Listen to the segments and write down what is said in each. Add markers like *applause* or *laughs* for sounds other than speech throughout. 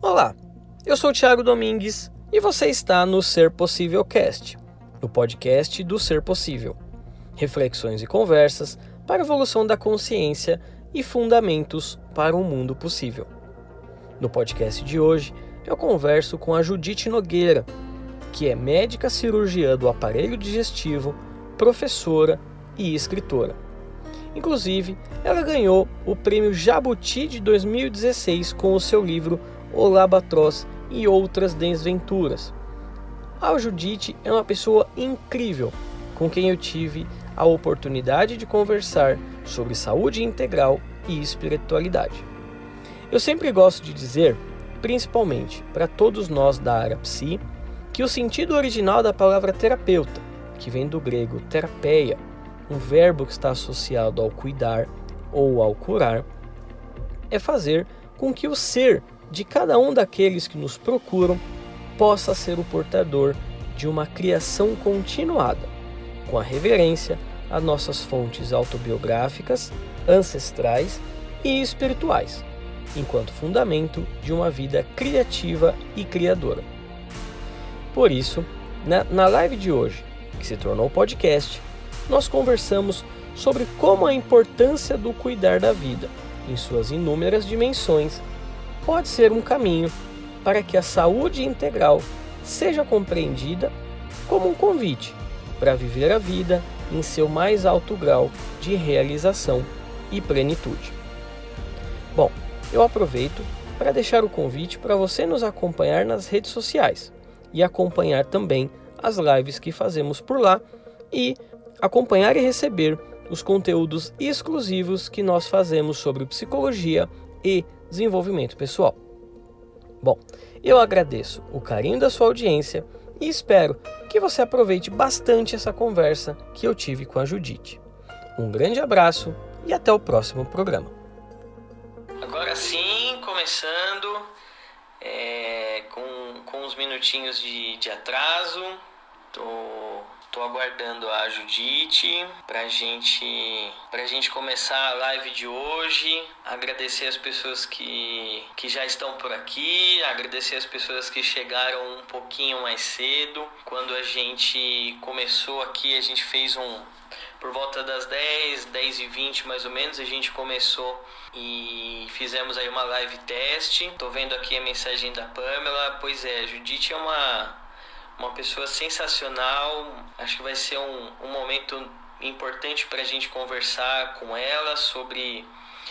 Olá, eu sou o Thiago Domingues e você está no Ser Possível Cast, o podcast do Ser Possível. Reflexões e conversas para a evolução da consciência e fundamentos para um mundo possível. No podcast de hoje, eu converso com a Judite Nogueira, que é médica cirurgiã do aparelho digestivo, professora e escritora. Inclusive, ela ganhou o prêmio Jabuti de 2016 com o seu livro O Labatroz e outras desventuras. A Judite é uma pessoa incrível com quem eu tive a oportunidade de conversar sobre saúde integral e espiritualidade. Eu sempre gosto de dizer, principalmente para todos nós da área psi, que o sentido original da palavra terapeuta, que vem do grego terapeia, um verbo que está associado ao cuidar ou ao curar, é fazer com que o ser de cada um daqueles que nos procuram possa ser o portador de uma criação continuada, com a reverência às nossas fontes autobiográficas, ancestrais e espirituais, enquanto fundamento de uma vida criativa e criadora. Por isso, na, na live de hoje, que se tornou podcast, nós conversamos sobre como a importância do cuidar da vida, em suas inúmeras dimensões, pode ser um caminho para que a saúde integral seja compreendida como um convite para viver a vida em seu mais alto grau de realização e plenitude. Bom, eu aproveito para deixar o convite para você nos acompanhar nas redes sociais e acompanhar também as lives que fazemos por lá e acompanhar e receber os conteúdos exclusivos que nós fazemos sobre psicologia e desenvolvimento pessoal. Bom, eu agradeço o carinho da sua audiência e espero que você aproveite bastante essa conversa que eu tive com a Judite. Um grande abraço e até o próximo programa. Agora sim, começando é, com, com uns minutinhos de, de atraso. Tô Tô aguardando a Judite pra gente, pra gente começar a live de hoje. Agradecer as pessoas que, que já estão por aqui, agradecer as pessoas que chegaram um pouquinho mais cedo. Quando a gente começou aqui, a gente fez um. Por volta das 10, 10 e 20 mais ou menos, a gente começou e fizemos aí uma live teste. Tô vendo aqui a mensagem da Pamela. Pois é, Judite é uma uma pessoa sensacional. Acho que vai ser um, um momento importante para a gente conversar com ela sobre,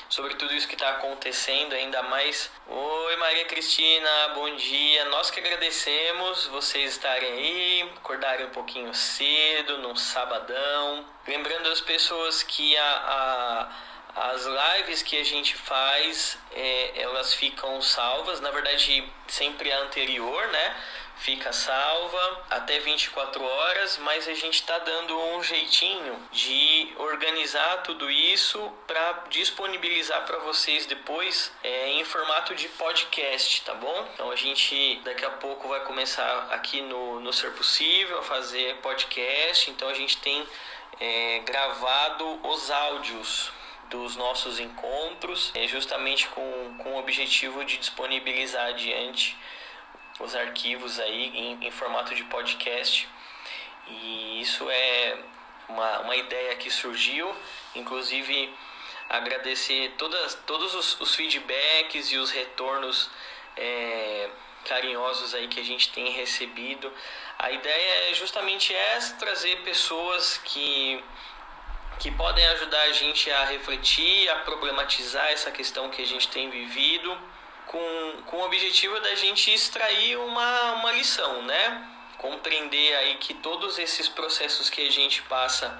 sobre tudo isso que está acontecendo, ainda mais. Oi, Maria Cristina, bom dia. Nós que agradecemos vocês estarem aí, acordarem um pouquinho cedo, num sabadão. Lembrando as pessoas que a, a as lives que a gente faz, é, elas ficam salvas, na verdade, sempre a anterior, né? Fica salva até 24 horas, mas a gente está dando um jeitinho de organizar tudo isso para disponibilizar para vocês depois é, em formato de podcast, tá bom? Então a gente daqui a pouco vai começar aqui no, no Ser Possível a fazer podcast, então a gente tem é, gravado os áudios dos nossos encontros, é, justamente com, com o objetivo de disponibilizar adiante os arquivos aí em, em formato de podcast. E isso é uma, uma ideia que surgiu, inclusive agradecer todas, todos os, os feedbacks e os retornos é, carinhosos aí que a gente tem recebido. A ideia é justamente essa, trazer pessoas que, que podem ajudar a gente a refletir, a problematizar essa questão que a gente tem vivido com, com o objetivo da gente extrair uma, uma lição, né? Compreender aí que todos esses processos que a gente passa,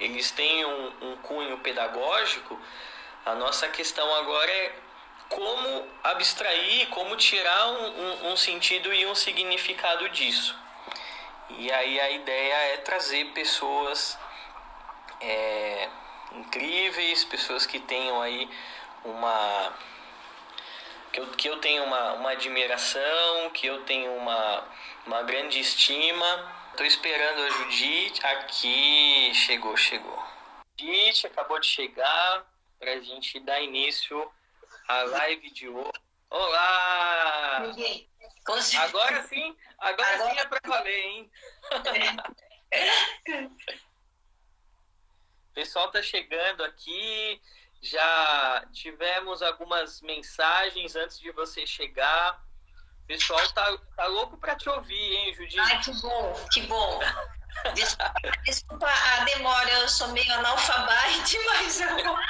eles têm um, um cunho pedagógico. A nossa questão agora é como abstrair, como tirar um, um, um, sentido e um significado disso. E aí a ideia é trazer pessoas é, incríveis, pessoas que tenham aí uma que eu, que eu tenho uma, uma admiração, que eu tenho uma, uma grande estima. Estou esperando a Judite. Aqui, chegou, chegou. Judite acabou de chegar para a gente dar início à live de hoje. Olá! Agora sim, agora, agora... sim é para valer, hein? O *laughs* pessoal tá chegando aqui. Já tivemos algumas mensagens antes de você chegar. O pessoal tá, tá louco para te ouvir, hein, Judite? Ai, que bom, que bom. Desculpa, *laughs* desculpa, a demora, eu sou meio analfabete, *laughs* mas eu *laughs*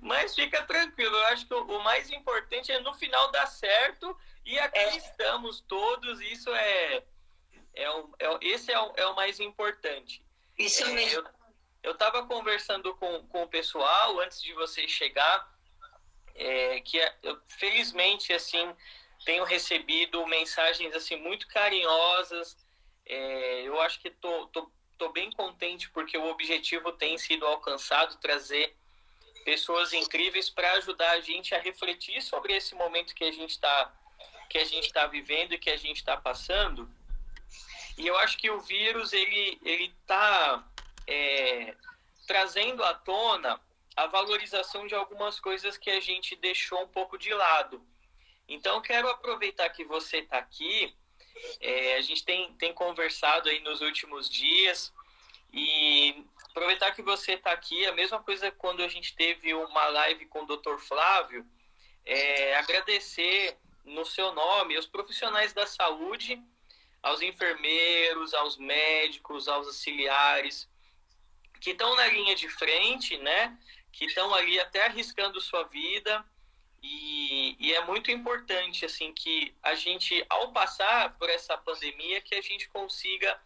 Mas fica tranquilo, eu acho que o mais importante é no final dar certo e aqui é. estamos todos, isso é, é, é esse é o, é o mais importante. Isso é, mesmo. Eu estava conversando com, com o pessoal antes de você chegar, é, que é, eu, felizmente assim tenho recebido mensagens assim muito carinhosas. É, eu acho que tô, tô, tô bem contente porque o objetivo tem sido alcançado, trazer pessoas incríveis para ajudar a gente a refletir sobre esse momento que a gente está que a gente está vivendo e que a gente está passando. E eu acho que o vírus ele ele está é, trazendo à tona a valorização de algumas coisas que a gente deixou um pouco de lado. Então, quero aproveitar que você está aqui. É, a gente tem, tem conversado aí nos últimos dias e aproveitar que você está aqui. A mesma coisa quando a gente teve uma live com o Dr. Flávio. É, agradecer no seu nome aos profissionais da saúde, aos enfermeiros, aos médicos, aos auxiliares que estão na linha de frente, né? Que estão ali até arriscando sua vida e, e, é muito importante assim que a gente, ao passar por essa pandemia, que a gente consiga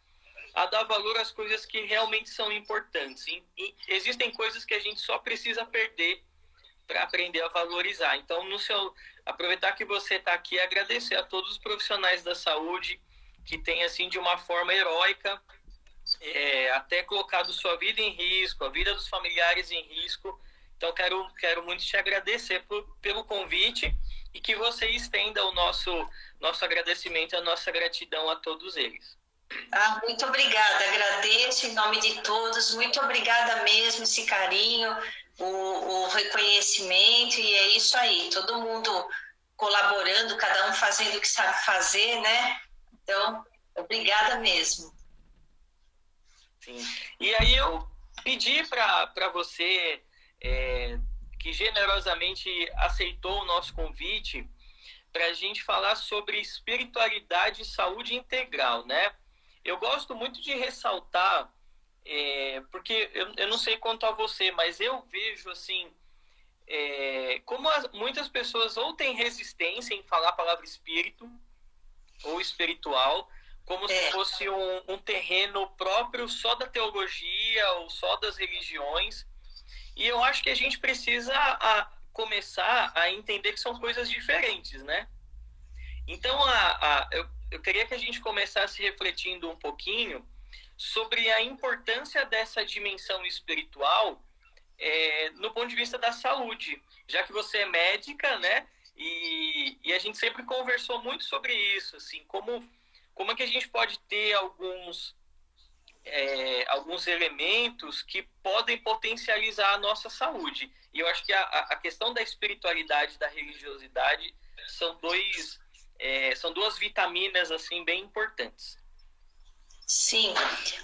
a dar valor às coisas que realmente são importantes. E, e existem coisas que a gente só precisa perder para aprender a valorizar. Então, no seu aproveitar que você está aqui, agradecer a todos os profissionais da saúde que têm assim de uma forma heróica é, até colocado sua vida em risco, a vida dos familiares em risco. Então, quero, quero muito te agradecer por, pelo convite e que você estenda o nosso, nosso agradecimento, a nossa gratidão a todos eles. Ah, muito obrigada, agradeço em nome de todos, muito obrigada mesmo, esse carinho, o, o reconhecimento, e é isso aí, todo mundo colaborando, cada um fazendo o que sabe fazer, né? Então, obrigada mesmo. Sim. E aí eu pedi para você é, que generosamente aceitou o nosso convite para a gente falar sobre espiritualidade e saúde integral, né? Eu gosto muito de ressaltar, é, porque eu, eu não sei quanto a você, mas eu vejo assim, é, como as, muitas pessoas ou têm resistência em falar a palavra espírito ou espiritual, como se é. fosse um, um terreno próprio só da teologia ou só das religiões, e eu acho que a gente precisa a, começar a entender que são coisas diferentes, né? Então, a, a, eu, eu queria que a gente começasse refletindo um pouquinho sobre a importância dessa dimensão espiritual é, no ponto de vista da saúde, já que você é médica, né? E, e a gente sempre conversou muito sobre isso, assim, como, como é que a gente pode ter alguns é, alguns elementos que podem potencializar a nossa saúde. E eu acho que a, a questão da espiritualidade, da religiosidade, são dois é, são duas vitaminas assim bem importantes. Sim,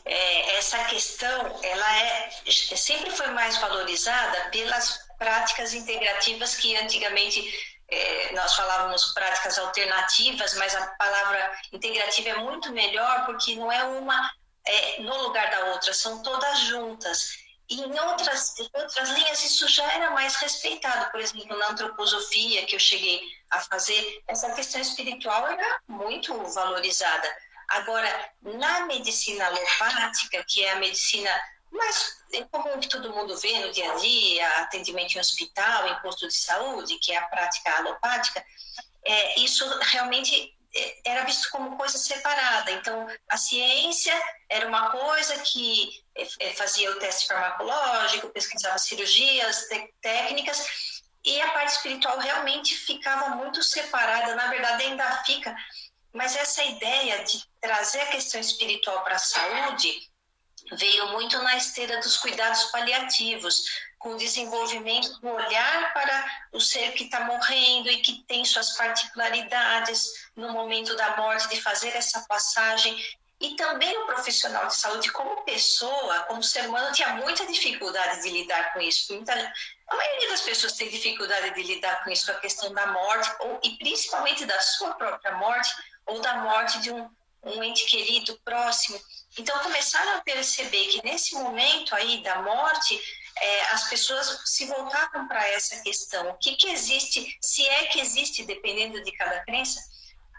é, essa questão ela é sempre foi mais valorizada pelas práticas integrativas que antigamente é, nós falávamos práticas alternativas, mas a palavra integrativa é muito melhor porque não é uma é, no lugar da outra, são todas juntas. E em outras, em outras linhas isso já era mais respeitado, por exemplo, na antroposofia que eu cheguei a fazer, essa questão espiritual era muito valorizada. Agora, na medicina alopática, que é a medicina mais comum que todo mundo vê no dia a dia, atendimento em hospital, em posto de saúde, que é a prática alopática, é, isso realmente era visto como coisa separada. Então, a ciência era uma coisa que é, é, fazia o teste farmacológico, pesquisava cirurgias, técnicas, e a parte espiritual realmente ficava muito separada. Na verdade, ainda fica. Mas essa ideia de trazer a questão espiritual para a saúde veio muito na esteira dos cuidados paliativos, com o desenvolvimento do olhar para o ser que está morrendo e que tem suas particularidades no momento da morte, de fazer essa passagem. E também o profissional de saúde, como pessoa, como ser humano, tinha muita dificuldade de lidar com isso. Muita, a maioria das pessoas tem dificuldade de lidar com isso, com a questão da morte, ou, e principalmente da sua própria morte, ou da morte de um, um ente querido próximo. Então, começaram a perceber que nesse momento aí da morte, é, as pessoas se voltaram para essa questão. O que, que existe, se é que existe, dependendo de cada crença,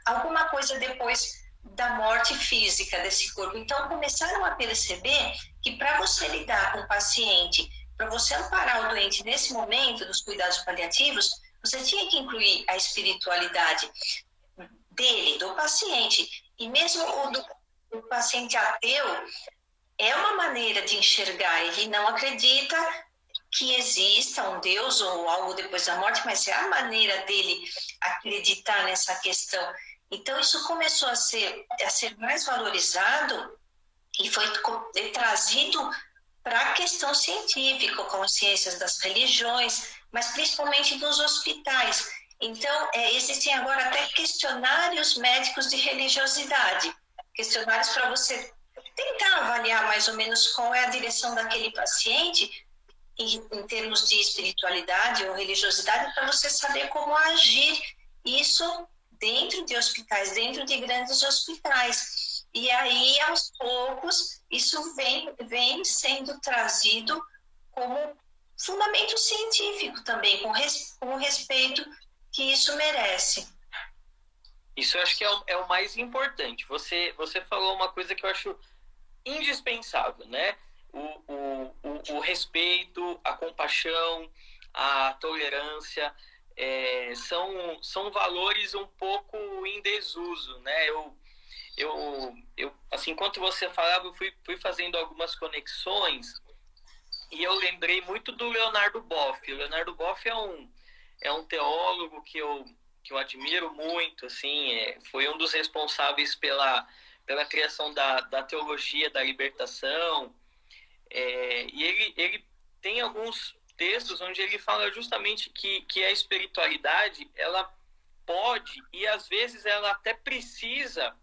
alguma coisa depois da morte física desse corpo. Então, começaram a perceber que para você lidar com o paciente, para você amparar o doente nesse momento dos cuidados paliativos, você tinha que incluir a espiritualidade dele, do paciente, e mesmo o do o paciente ateu é uma maneira de enxergar. Ele não acredita que exista um Deus ou algo depois da morte, mas é a maneira dele acreditar nessa questão. Então isso começou a ser a ser mais valorizado e foi trazido para a questão científica, consciências das religiões, mas principalmente dos hospitais. Então, é, existem agora até questionários médicos de religiosidade questionários para você tentar avaliar mais ou menos qual é a direção daquele paciente em, em termos de espiritualidade ou religiosidade, para você saber como agir isso dentro de hospitais, dentro de grandes hospitais. E aí, aos poucos, isso vem, vem sendo trazido como fundamento científico também, com, res, com o respeito que isso merece. Isso eu acho que é o, é o mais importante. Você, você falou uma coisa que eu acho indispensável, né? O, o, o, o respeito, a compaixão, a tolerância é, são, são valores um pouco em desuso, né? Eu, eu, eu assim, enquanto você falava, eu fui, fui fazendo algumas conexões e eu lembrei muito do Leonardo Boff. O Leonardo Boff é um, é um teólogo que eu que eu admiro muito, assim, é, foi um dos responsáveis pela, pela criação da, da teologia da libertação, é, e ele, ele tem alguns textos onde ele fala justamente que, que a espiritualidade, ela pode, e às vezes ela até precisa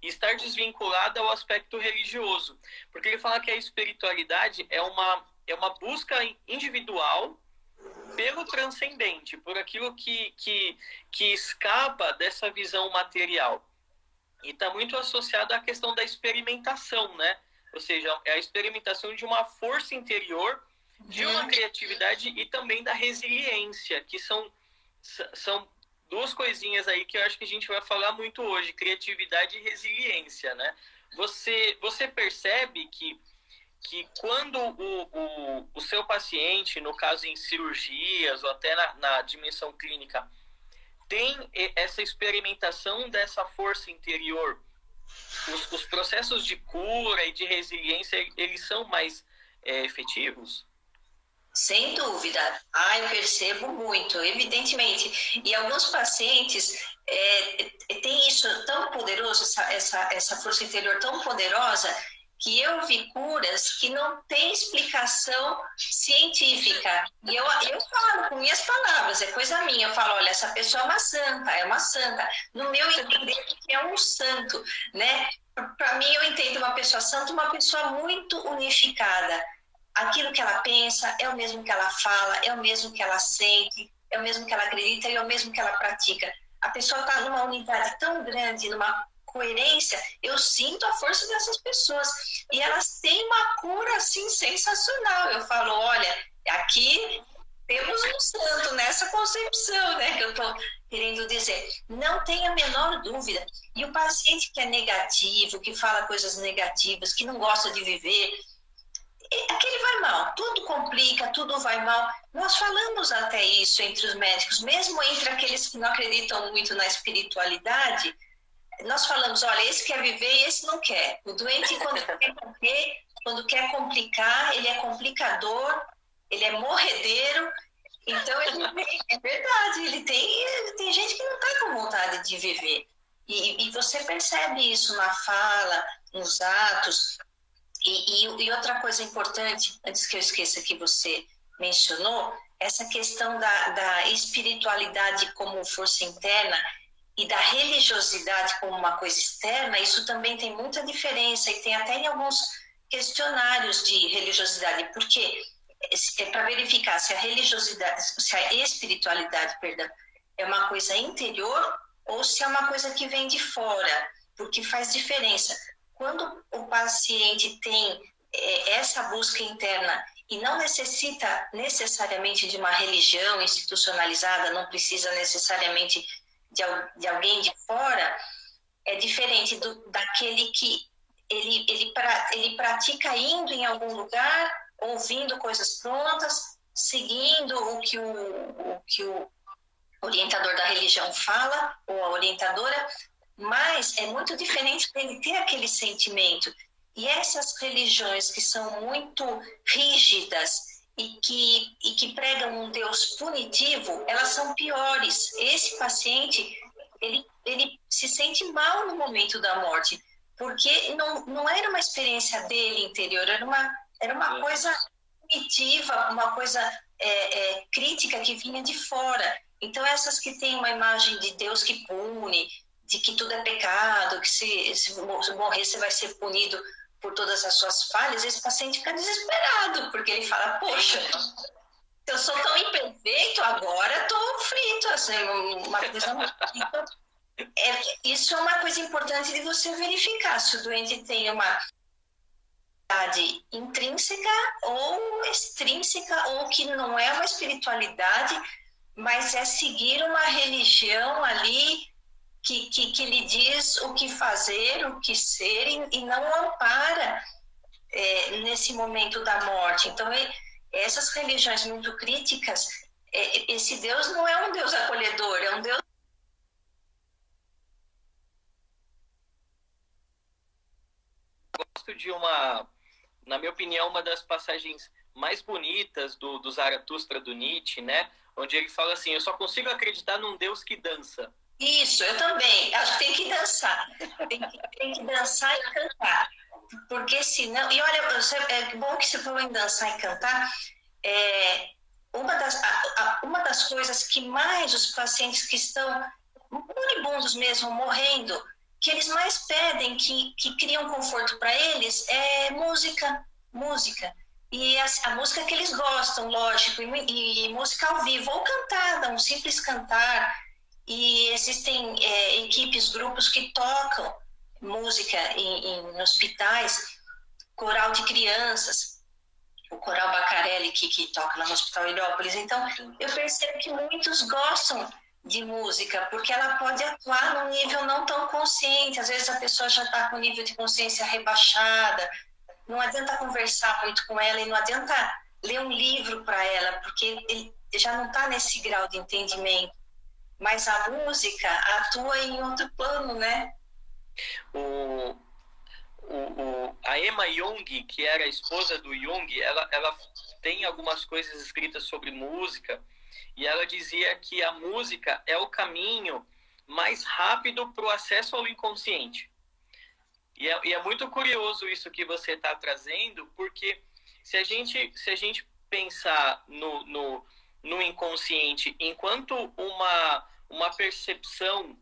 estar desvinculada ao aspecto religioso, porque ele fala que a espiritualidade é uma, é uma busca individual pelo transcendente, por aquilo que, que, que escapa dessa visão material. E está muito associado à questão da experimentação, né? Ou seja, é a experimentação de uma força interior, de uma uhum. criatividade e também da resiliência, que são, são duas coisinhas aí que eu acho que a gente vai falar muito hoje, criatividade e resiliência, né? Você, você percebe que que quando o, o, o seu paciente, no caso em cirurgias ou até na, na dimensão clínica, tem essa experimentação dessa força interior, os, os, processos de cura e de resiliência, eles são mais é, efetivos? Sem dúvida. Ah, eu percebo muito, evidentemente. E alguns pacientes é, têm isso tão poderoso, essa, essa, essa força interior tão poderosa, que eu vi curas que não tem explicação científica. E eu, eu falo com minhas palavras, é coisa minha. Eu falo, olha, essa pessoa é uma santa, é uma santa. No meu entender, é um santo, né? Para mim, eu entendo uma pessoa santa, uma pessoa muito unificada. Aquilo que ela pensa é o mesmo que ela fala, é o mesmo que ela sente, é o mesmo que ela acredita e é o mesmo que ela pratica. A pessoa está numa unidade tão grande, numa coerência, eu sinto a força dessas pessoas. E elas têm uma cura assim sensacional. Eu falo, olha, aqui temos um santo nessa concepção, né, que eu estou querendo dizer. Não tenha a menor dúvida. E o paciente que é negativo, que fala coisas negativas, que não gosta de viver, aquele vai mal, tudo complica, tudo vai mal. Nós falamos até isso entre os médicos, mesmo entre aqueles que não acreditam muito na espiritualidade, nós falamos, olha, esse quer viver e esse não quer. O doente, quando *laughs* quer morrer, quando quer complicar, ele é complicador, ele é morredeiro. Então, ele, *laughs* é verdade, ele tem, tem gente que não está com vontade de viver. E, e, você percebe isso na fala, nos atos. E, e, e, outra coisa importante, antes que eu esqueça que você mencionou, essa questão da, da espiritualidade como força interna e da religiosidade como uma coisa externa, isso também tem muita diferença e tem até em alguns questionários de religiosidade, porque é para verificar se a religiosidade, se a espiritualidade, perdão, é uma coisa interior ou se é uma coisa que vem de fora, porque faz diferença. Quando o paciente tem é, essa busca interna e não necessita necessariamente de uma religião institucionalizada, não precisa necessariamente de, de alguém de fora, é diferente do, daquele que ele, ele, pra, ele pratica indo em algum lugar, ouvindo coisas prontas, seguindo o que o, o que o orientador da religião fala, ou a orientadora, mas é muito diferente dele ter aquele sentimento. E essas religiões que são muito rígidas e que, e que pregam um Deus punitivo, elas são piores. Esse paciente, ele, ele se sente mal no momento da morte, porque não, não era uma experiência dele interior, era uma, era uma coisa punitiva, uma coisa é, é, crítica que vinha de fora. Então, essas que têm uma imagem de Deus que pune, de que tudo é pecado, que se, se morrer você vai ser punido por todas as suas falhas, esse paciente fica desesperado, porque ele fala, poxa, eu sou tão imperfeito, agora estou frito, assim, uma coisa é, isso é uma coisa importante de você verificar se o doente tem uma intrínseca ou extrínseca, ou que não é uma espiritualidade, mas é seguir uma religião ali que, que, que lhe diz o que fazer, o que ser, e, e não ampara é, nesse momento da morte. Então, é, essas religiões muito críticas, é, esse Deus não é um Deus acolhedor, é um Deus. Gosto de uma, na minha opinião, uma das passagens mais bonitas do, do Zaratustra do Nietzsche, né? onde ele fala assim: Eu só consigo acreditar num Deus que dança. Isso, eu também. Acho que tem que dançar. Tem que, tem que dançar e cantar. Porque senão. E olha, é bom que você falou em dançar e cantar. É, uma, das, a, uma das coisas que mais os pacientes que estão moribundos mesmo, morrendo, que eles mais pedem, que, que criam conforto para eles, é música. Música. E a, a, música que eles gostam, lógico, e, e, música ao vivo, ou cantada, um simples cantar. E existem é, equipes, grupos que tocam música em, em hospitais, coral de crianças, o coral Bacarelli que, que toca no Hospital Heliópolis. Então, eu percebo que muitos gostam de música, porque ela pode atuar num nível não tão consciente. Às vezes a pessoa já está com nível de consciência rebaixada, não adianta conversar muito com ela e não adianta ler um livro para ela, porque ele já não está nesse grau de entendimento. Mas a música atua em outro plano, né? O, o, o, a Emma Jung, que era a esposa do Jung, ela, ela tem algumas coisas escritas sobre música e ela dizia que a música é o caminho mais rápido para o acesso ao inconsciente. E é, e é muito curioso isso que você está trazendo, porque se a gente, se a gente pensar no, no, no inconsciente enquanto uma, uma percepção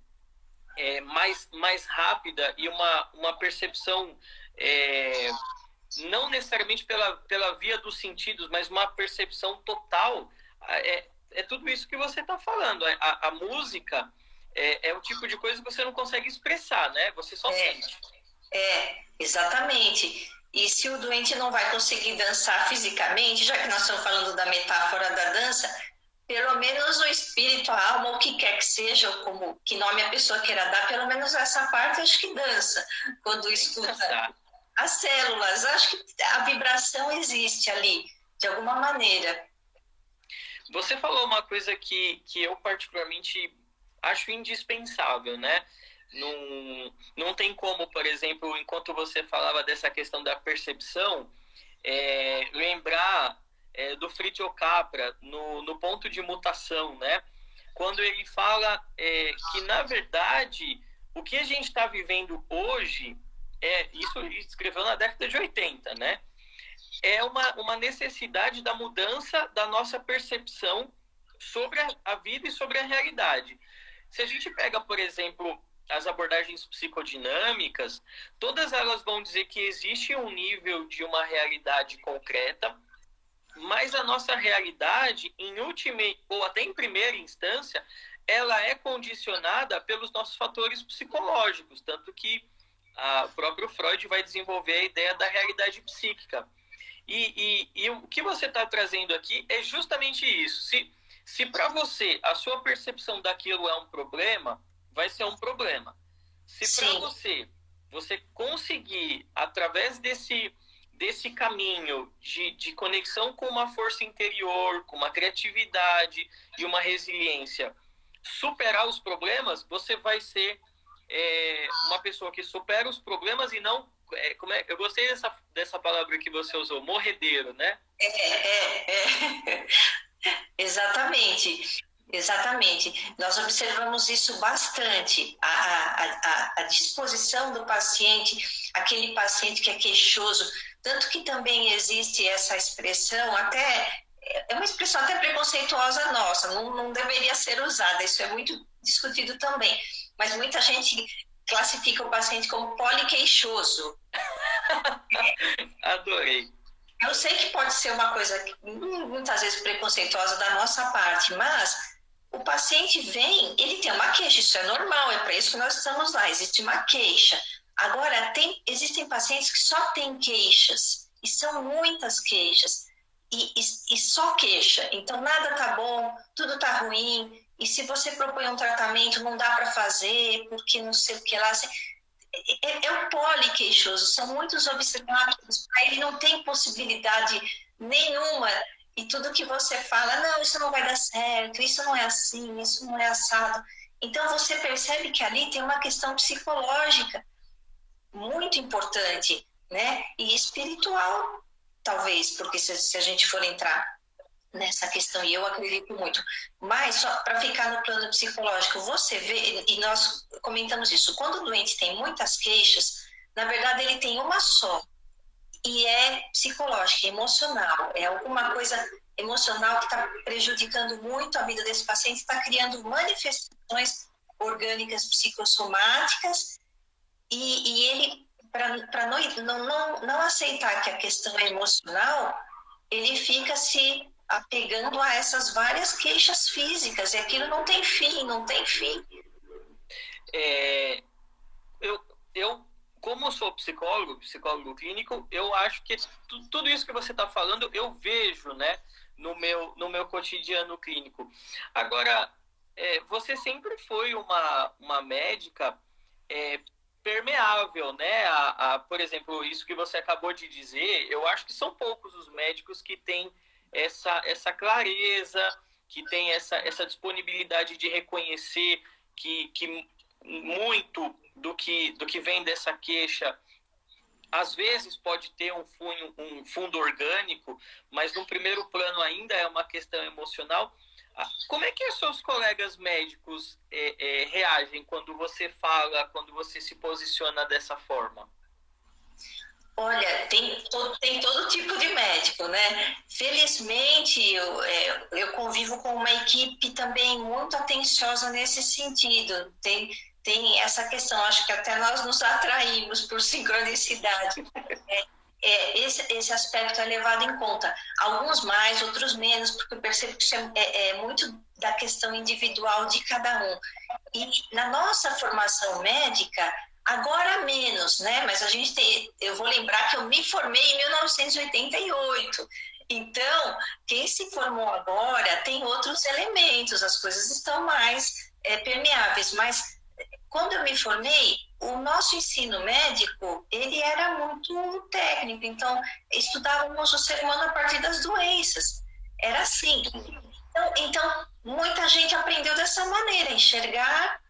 é, mais, mais rápida e uma, uma percepção é, não necessariamente pela, pela via dos sentidos, mas uma percepção total, é, é tudo isso que você está falando. A, a música é, é o tipo de coisa que você não consegue expressar, né? Você só é. sente. É, exatamente. E se o doente não vai conseguir dançar fisicamente, já que nós estamos falando da metáfora da dança, pelo menos o espírito, a alma, o que quer que seja, ou como que nome a pessoa queira dar, pelo menos essa parte acho que dança quando escuta as células. Acho que a vibração existe ali, de alguma maneira. Você falou uma coisa que, que eu particularmente acho indispensável, né? Não, não tem como, por exemplo, enquanto você falava dessa questão da percepção, é, lembrar é, do Fritjo Capra no, no ponto de mutação, né? Quando ele fala é, que, na verdade, o que a gente está vivendo hoje, é isso ele escreveu na década de 80, né? é uma, uma necessidade da mudança da nossa percepção sobre a, a vida e sobre a realidade. Se a gente pega, por exemplo, as abordagens psicodinâmicas, todas elas vão dizer que existe um nível de uma realidade concreta, mas a nossa realidade, em última ou até em primeira instância, ela é condicionada pelos nossos fatores psicológicos, tanto que o próprio Freud vai desenvolver a ideia da realidade psíquica. E, e, e o que você está trazendo aqui é justamente isso. Se, se para você a sua percepção daquilo é um problema, vai ser um problema. Se para você você conseguir através desse desse caminho de, de conexão com uma força interior, com uma criatividade e uma resiliência, superar os problemas, você vai ser é, uma pessoa que supera os problemas e não. É, como é, eu gostei dessa, dessa palavra que você usou, morredeiro, né? É, é, é. *laughs* Exatamente. Exatamente. Nós observamos isso bastante. A, a, a, a, disposição do paciente, aquele paciente que é queixoso, tanto que também existe essa expressão, até é uma expressão até preconceituosa nossa, não, não deveria ser usada, isso é muito discutido também. Mas muita gente classifica o paciente como poliqueixoso. *laughs* Adorei. Eu sei que pode ser uma coisa muitas vezes preconceituosa da nossa parte, mas o paciente vem, ele tem uma queixa, isso é normal, é para isso que nós estamos lá, existe uma queixa. Agora, tem, existem pacientes que só têm queixas, e são muitas queixas, e, e, e só queixa. Então, nada tá bom, tudo tá ruim, e se você propõe um tratamento, não dá para fazer, porque não sei o que lá. Assim, é, é um poliqueixoso, são muitos obstáculos, ele não tem possibilidade nenhuma. E tudo que você fala, não, isso não vai dar certo, isso não é assim, isso não é assado. Então você percebe que ali tem uma questão psicológica muito importante, né? E espiritual, talvez, porque se, se a gente for entrar nessa questão e eu acredito muito. Mas só para ficar no plano psicológico, você vê e nós comentamos isso. Quando o doente tem muitas queixas, na verdade ele tem uma só e é psicológica, emocional. É alguma coisa emocional que está prejudicando muito a vida desse paciente, está criando manifestações orgânicas psicossomáticas e, e ele para não, não, não, não aceitar que a questão é emocional, ele fica se apegando a essas várias queixas físicas, e aquilo não tem fim, não tem fim. É, eu, eu, como sou psicólogo, psicólogo clínico, eu acho que tudo isso que você está falando eu vejo, né, no meu, no meu cotidiano clínico. Agora, é, você sempre foi uma, uma médica é, permeável, né? A, a, por exemplo, isso que você acabou de dizer, eu acho que são poucos os médicos que têm essa, essa clareza, que tem essa, essa disponibilidade de reconhecer que, que muito do que, do que vem dessa queixa às vezes pode ter um fundo, um fundo orgânico, mas no primeiro plano ainda é uma questão emocional. Ah, como é que os seus colegas médicos é, é, reagem quando você fala, quando você se posiciona dessa forma? Olha, tem todo, tem todo tipo de médico, né? Felizmente, eu, é, eu convivo com uma equipe também muito atenciosa nesse sentido. Tem, tem essa questão, acho que até nós nos atraímos por sincronicidade. É, é, esse, esse aspecto é levado em conta. Alguns mais, outros menos, porque eu percebo que é, é, é muito da questão individual de cada um. E na nossa formação médica, Agora menos, né? Mas a gente tem. Eu vou lembrar que eu me formei em 1988. Então, quem se formou agora tem outros elementos, as coisas estão mais é, permeáveis. Mas quando eu me formei, o nosso ensino médico ele era muito técnico. Então, estudávamos o ser humano a partir das doenças. Era assim. Então, então muita gente aprendeu dessa maneira, enxergar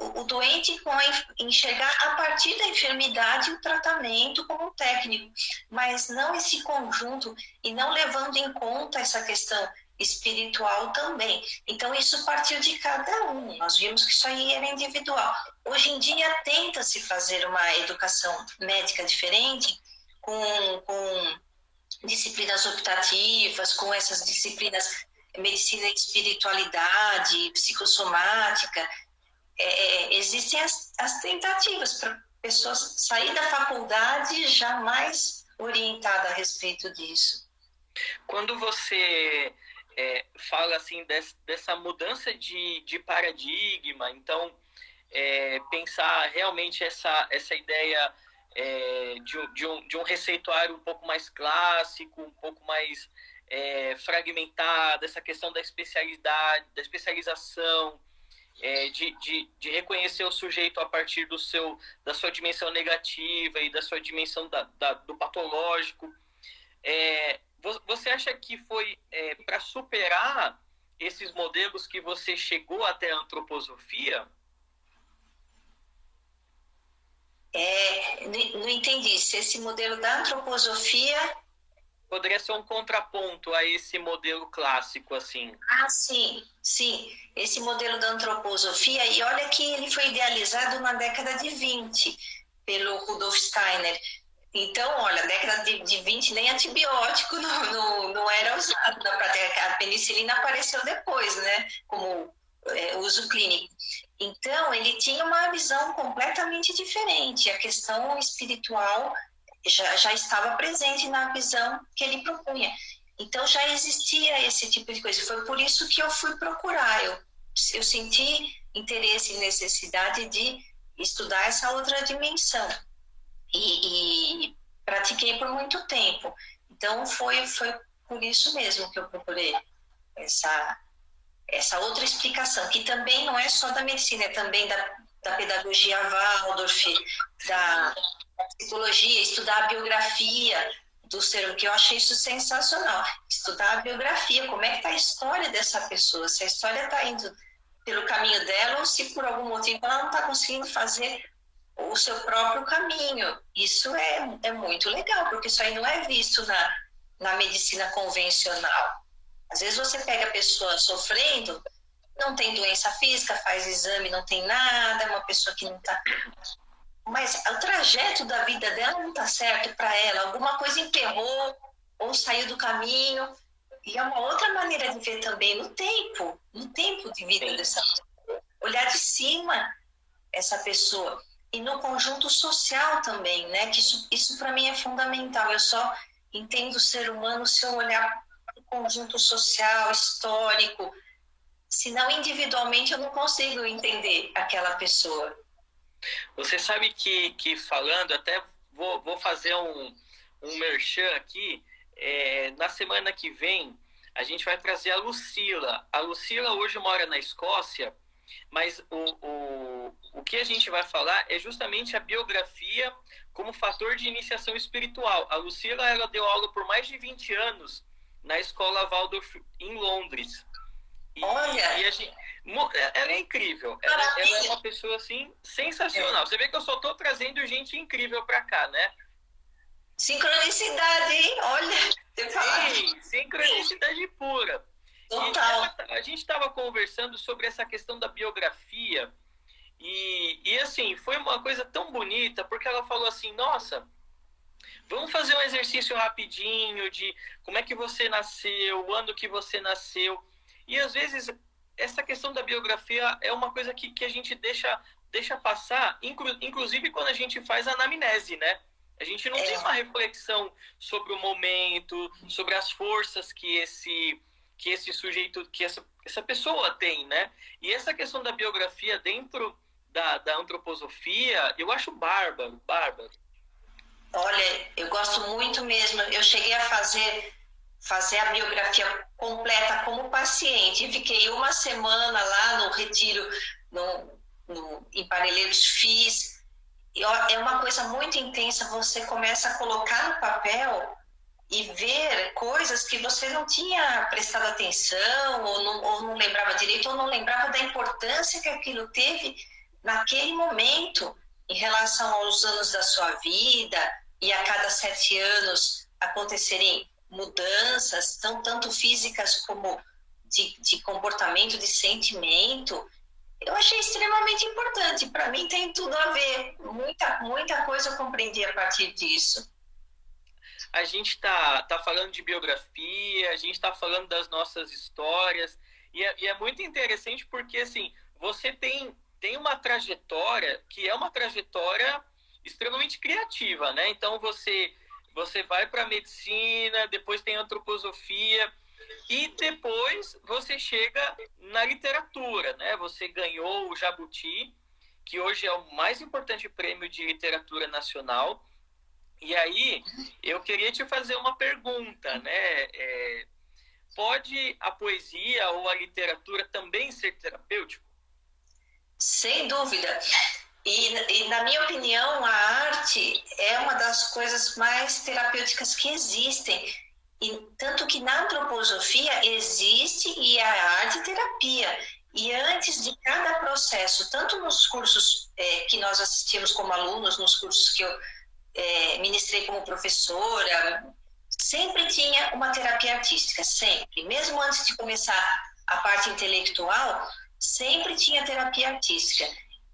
o doente com enxergar a partir da enfermidade o tratamento como técnico, mas não esse conjunto e não levando em conta essa questão espiritual também. Então isso partiu de cada um. Nós vimos que isso aí era individual. Hoje em dia tenta se fazer uma educação médica diferente com, com disciplinas optativas, com essas disciplinas medicina e espiritualidade, psicossomática, é, é existem as, as tentativas para pessoas sair da faculdade jamais orientada a respeito disso. Quando você é, fala assim dessa, dessa mudança de, de paradigma, então é, pensar realmente essa, essa ideia é, de, de, um, de um receituário um pouco mais clássico, um pouco mais é, fragmentado, essa questão da especialidade, da especialização, é, de, de, de, reconhecer o sujeito a partir do seu, da sua dimensão negativa e da sua dimensão da, da do patológico. É, você acha que foi é, para superar esses modelos que você chegou até a antroposofia? É, não entendi. Se esse modelo da antroposofia poderia ser um contraponto a esse modelo clássico, assim. Ah, sim, sim. Esse modelo da antroposofia, e olha que ele foi idealizado na década de 20 pelo Rudolf Steiner. Então, olha, década de, de 20 nem antibiótico *laughs* não, não, não era usado prática. A penicilina apareceu depois, né, como é, uso clínico. Então, ele tinha uma visão completamente diferente. A questão espiritual já, já estava presente na visão que ele propunha. Então já existia esse tipo de coisa. Foi por isso que eu fui procurar. Eu, eu senti interesse e necessidade de estudar essa outra dimensão. E, e, pratiquei por muito tempo. Então foi, foi por isso mesmo que eu procurei essa, essa outra explicação, que também não é só da medicina, é também da, da pedagogia Waldorf, da psicologia, estudar a biografia do ser que eu achei isso sensacional. Estudar a biografia, como é que está a história dessa pessoa, se a história está indo pelo caminho dela ou se por algum motivo ela não está conseguindo fazer o seu próprio caminho. Isso é, é muito legal, porque isso aí não é visto na, na medicina convencional. Às vezes você pega a pessoa sofrendo, não tem doença física, faz exame, não tem nada, é uma pessoa que não está mas o trajeto da vida dela não está certo para ela, alguma coisa emperrou ou saiu do caminho. E é uma outra maneira de ver também no tempo, no tempo de vida dessa pessoa. Olhar de cima essa pessoa. E no conjunto social também, né? Que isso, isso para mim é fundamental. Eu só entendo o ser humano se eu olhar o conjunto social, histórico. Senão, individualmente, eu não consigo entender aquela pessoa. Você sabe que, que falando, até vou, vou fazer um, um merchan aqui, é, na semana que vem a gente vai trazer a Lucila. A Lucila hoje mora na Escócia, mas o, o, o que a gente vai falar é justamente a biografia como fator de iniciação espiritual. A Lucila ela deu aula por mais de 20 anos na escola Waldorf em Londres. E, Olha! E a gente, ela é incrível. Ela, ela, é uma pessoa assim sensacional. Você vê que eu só estou trazendo gente incrível para cá, né? Sincronicidade, hein? Olha, Sim, sincronicidade pura. Total. Ela, a gente estava conversando sobre essa questão da biografia e, e assim, foi uma coisa tão bonita, porque ela falou assim, nossa, vamos fazer um exercício rapidinho de como é que você nasceu, o ano que você nasceu. E às vezes essa questão da biografia é uma coisa que, que a gente deixa, deixa passar, inclu, inclusive quando a gente faz a anamnese, né? A gente não é. tem uma reflexão sobre o momento, sobre as forças que esse, que esse sujeito, que essa, essa pessoa tem, né? E essa questão da biografia dentro da, da antroposofia, eu acho bárbaro, bárbaro. Olha, eu gosto muito mesmo. Eu cheguei a fazer fazer a biografia completa como paciente. E fiquei uma semana lá no retiro no, no, em Parelheiros, fiz. É uma coisa muito intensa, você começa a colocar no papel e ver coisas que você não tinha prestado atenção, ou não, ou não lembrava direito, ou não lembrava da importância que aquilo teve naquele momento em relação aos anos da sua vida, e a cada sete anos acontecerem mudanças, tão, tanto físicas como de, de comportamento, de sentimento, eu achei extremamente importante. Para mim tem tudo a ver. Muita, muita coisa eu compreendi a partir disso. A gente está tá falando de biografia, a gente está falando das nossas histórias, e é, e é muito interessante porque, assim, você tem, tem uma trajetória que é uma trajetória extremamente criativa, né? Então, você, você vai para medicina, depois tem antroposofia, e depois você chega na literatura, né? Você ganhou o Jabuti, que hoje é o mais importante prêmio de literatura nacional. E aí, eu queria te fazer uma pergunta, né? É, pode a poesia ou a literatura também ser terapêutico? Sem dúvida. E, e, na minha opinião, a arte é uma das coisas mais terapêuticas que existem. E, tanto que na antroposofia existe e a arte terapia. E antes de cada processo, tanto nos cursos é, que nós assistimos como alunos, nos cursos que eu é, ministrei como professora, sempre tinha uma terapia artística, sempre. Mesmo antes de começar a parte intelectual, sempre tinha terapia artística.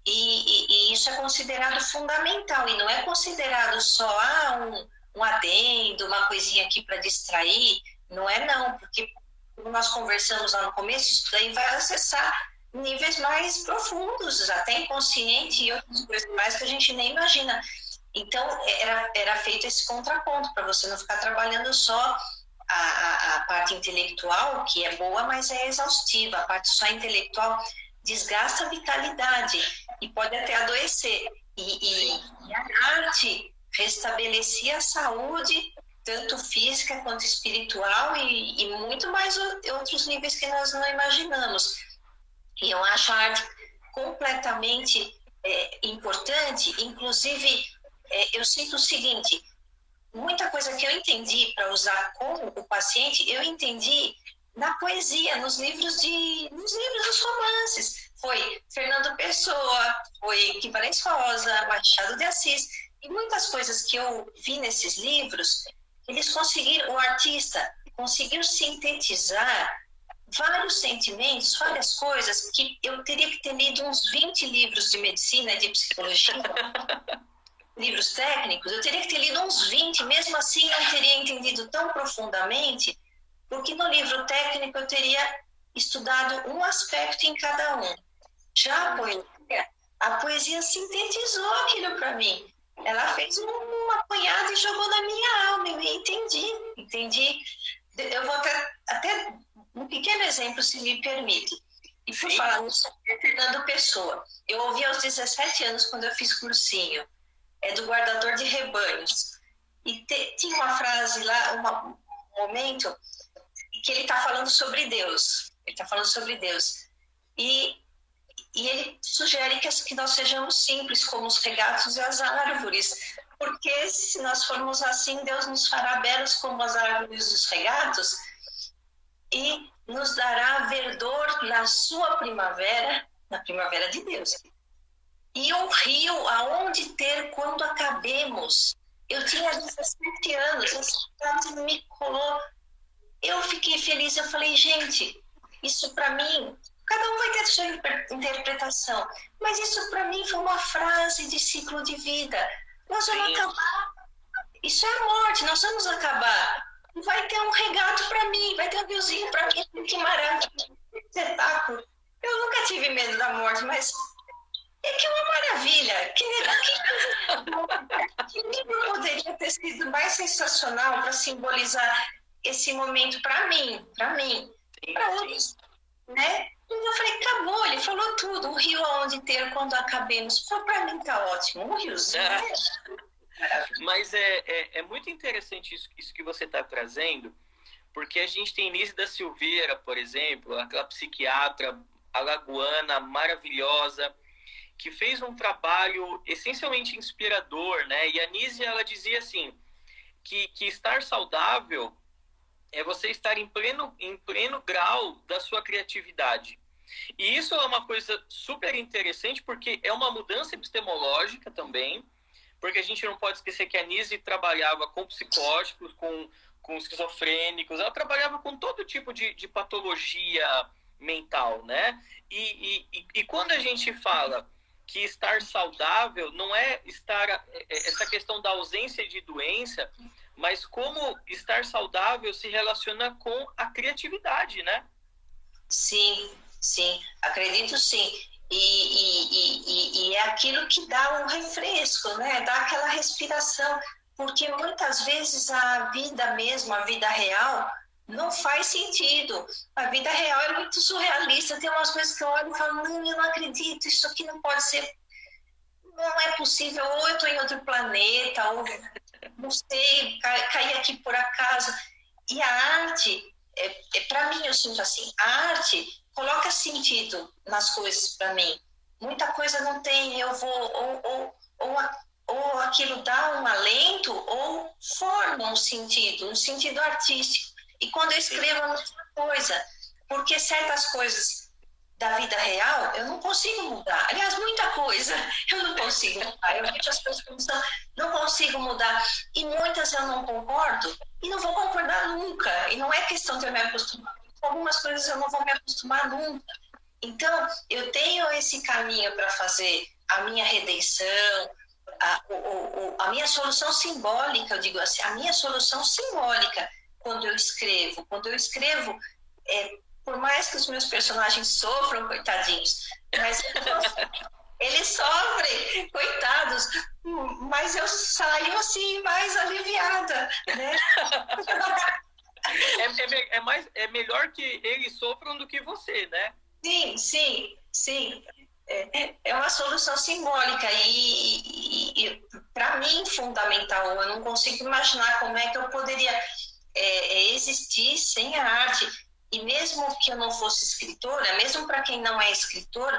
E, e, e isso é considerado fundamental, e não é considerado só ah, um, um adendo, uma coisinha aqui para distrair. Não é, não, porque como nós conversamos lá no começo, isso daí vai acessar níveis mais profundos, até inconsciente e outras coisas mais que a gente nem imagina. Então, era, era feito esse contraponto, para você não ficar trabalhando só a, a, parte intelectual, que é boa, mas é exaustiva. A parte só intelectual desgasta a vitalidade e pode até adoecer. E, e, e a arte restabelecia a saúde, tanto física quanto espiritual, e, e muito mais outros níveis que nós não imaginamos. E eu acho a arte completamente é, importante, inclusive é, eu sinto o seguinte: muita coisa que eu entendi para usar com o paciente, eu entendi na poesia, nos livros de, nos livros dos romances. Foi Fernando Pessoa, foi Guimarães Rosa, Machado de Assis e muitas coisas que eu vi nesses livros, eles conseguiram, o artista conseguiu sintetizar vários sentimentos, várias coisas que eu teria que ter lido uns 20 livros de medicina, de psicologia *laughs* livros técnicos, eu teria que ter lido uns 20, mesmo assim não teria entendido tão profundamente, porque no livro técnico eu teria estudado um aspecto em cada um. Já a poesia, a poesia sintetizou aquilo para mim. Ela fez um, um apanhado e jogou na minha alma, eu entendi, entendi. Eu vou até, até um pequeno exemplo, se me permite. E fui falar no Fernando Pessoa. Eu ouvi aos 17 anos, quando eu fiz cursinho é do guardador de rebanhos. E te, tinha uma frase lá, uma, um momento, que ele está falando sobre Deus. Ele está falando sobre Deus. E, e ele sugere que, que nós sejamos simples, como os regatos e as árvores. Porque se nós formos assim, Deus nos fará belos como as árvores dos regatos e nos dará verdor na sua primavera, na primavera de Deus e um rio aonde ter quando acabemos. Eu tinha 17 anos, essa frase me colou. Eu fiquei feliz, eu falei, gente, isso para mim, cada um vai ter sua interpretação, mas isso para mim foi uma frase de ciclo de vida. Nós vamos Sim. acabar. Isso é a morte, nós vamos acabar. Vai ter um regato para mim, vai ter um riozinho para mim. Que maravilha, que espetáculo. Eu nunca tive medo da morte, mas é que é uma maravilha. Que, que, que livro poderia ter sido mais sensacional para simbolizar esse momento para mim, para mim, para outros, né? E eu falei, acabou, ele falou tudo. O rio aonde ter quando acabemos. Para mim tá ótimo, um riozinho. É. Né? Mas é, é, é, muito interessante isso, isso que você está trazendo, porque a gente tem Nise da Silveira, por exemplo, aquela psiquiatra alagoana maravilhosa, que fez um trabalho essencialmente inspirador, né? E a Nízia, ela dizia assim, que, que estar saudável é você estar em pleno, em pleno grau da sua criatividade. E isso é uma coisa super interessante, porque é uma mudança epistemológica também, porque a gente não pode esquecer que a Nise trabalhava com psicóticos, com, com esquizofrênicos, ela trabalhava com todo tipo de, de patologia mental, né? E, e, e, quando a gente fala que estar saudável não é estar é, é, essa questão da ausência de doença, mas como estar saudável se relaciona com a criatividade, né? Sim, sim, acredito sim. E, e, e, e, é aquilo que dá um refresco, né? Dá aquela respiração, porque muitas vezes a vida mesmo, a vida real, não faz sentido. A vida real é muito surrealista. Tem umas coisas que eu olho e falo, não, eu não acredito, isso aqui não pode ser, não é possível. Ou eu estou em outro planeta, ou não sei, caí aqui por acaso. E a arte, é, é para mim, eu sinto assim, a arte coloca sentido nas coisas para mim. Muita coisa não tem, eu vou, ou, ou, ou, ou aquilo dá um alento, ou forma um sentido, um sentido artístico. E quando eu escrevo é outra coisa, porque certas coisas da vida real eu não consigo mudar. Aliás, muita coisa *laughs* eu não consigo mudar. Eu vejo as coisas como são, não consigo mudar. E muitas eu não concordo e não vou concordar nunca. E não é questão de eu me acostumar. Algumas coisas eu não vou me acostumar nunca. Então, eu tenho esse caminho para fazer a minha redenção, a, o, o, a minha solução simbólica, eu digo assim, a minha solução simbólica quando eu escrevo. Quando eu escrevo, é, por mais que os meus personagens sofram, coitadinhos, mas eles *laughs* sofrem, coitados, mas eu saio assim mais aliviada, né? *laughs* É, é, é, mais, é melhor que eles sofram do que você, né? Sim, sim, sim. É, é uma solução simbólica e, e, e para mim fundamental. Eu não consigo imaginar como é que eu poderia é, é, existir sem a arte. E mesmo que eu não fosse escritora, mesmo para quem não é escritor,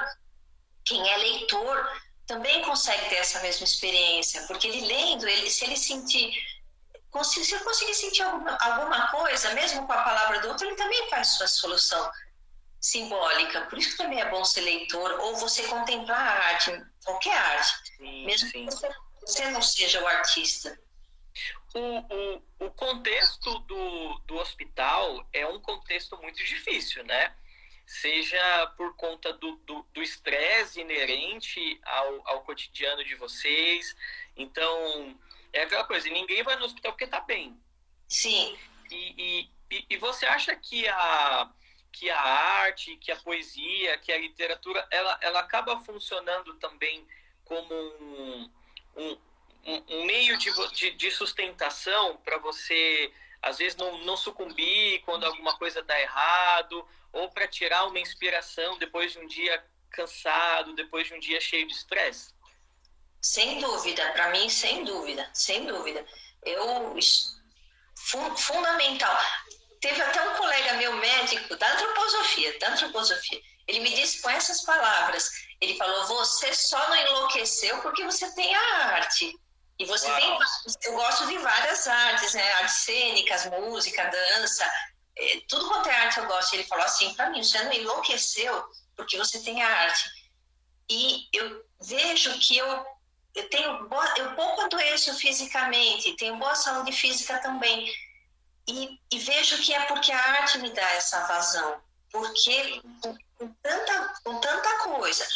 quem é leitor também consegue ter essa mesma experiência, porque ele lendo, ele, se ele sentir, se eu conseguir sentir alguma, alguma coisa, mesmo com a palavra do outro, ele também faz sua solução simbólica. Por isso também é bom ser leitor, ou você contemplar a arte, qualquer arte, sim, mesmo sim. que você, você não seja o artista o, o, o contexto do, do hospital é um contexto muito difícil, né? Seja por conta do estresse inerente ao, ao cotidiano de vocês. Então, é aquela coisa, ninguém vai no hospital porque tá bem. Sim. E, e, e você acha que a, que a arte, que a poesia, que a literatura, ela, ela acaba funcionando também como um, um, um, meio de, de, de sustentação para você, às vezes, não, não sucumbir quando alguma coisa dá errado, ou para tirar uma inspiração depois de um dia cansado, depois de um dia cheio de estresse? Sem dúvida, para mim, sem dúvida, sem dúvida. Eu fundamental. Teve até um colega meu médico da antroposofia, da antroposofia. Ele me disse com essas palavras. Ele falou: "Você só não enlouqueceu porque você tem a arte. E você Uau. tem, eu gosto de várias artes, né? Artes cênicas, música, dança, é, tudo quanto é arte eu gosto. Ele falou assim para mim, você não enlouqueceu porque você tem a arte. E eu vejo que eu, eu tenho, eu pouco adoeço fisicamente, tenho boa saúde física também. E, e vejo que é porque a arte me dá essa vazão. Porque com, com tanta, com tanta coisa,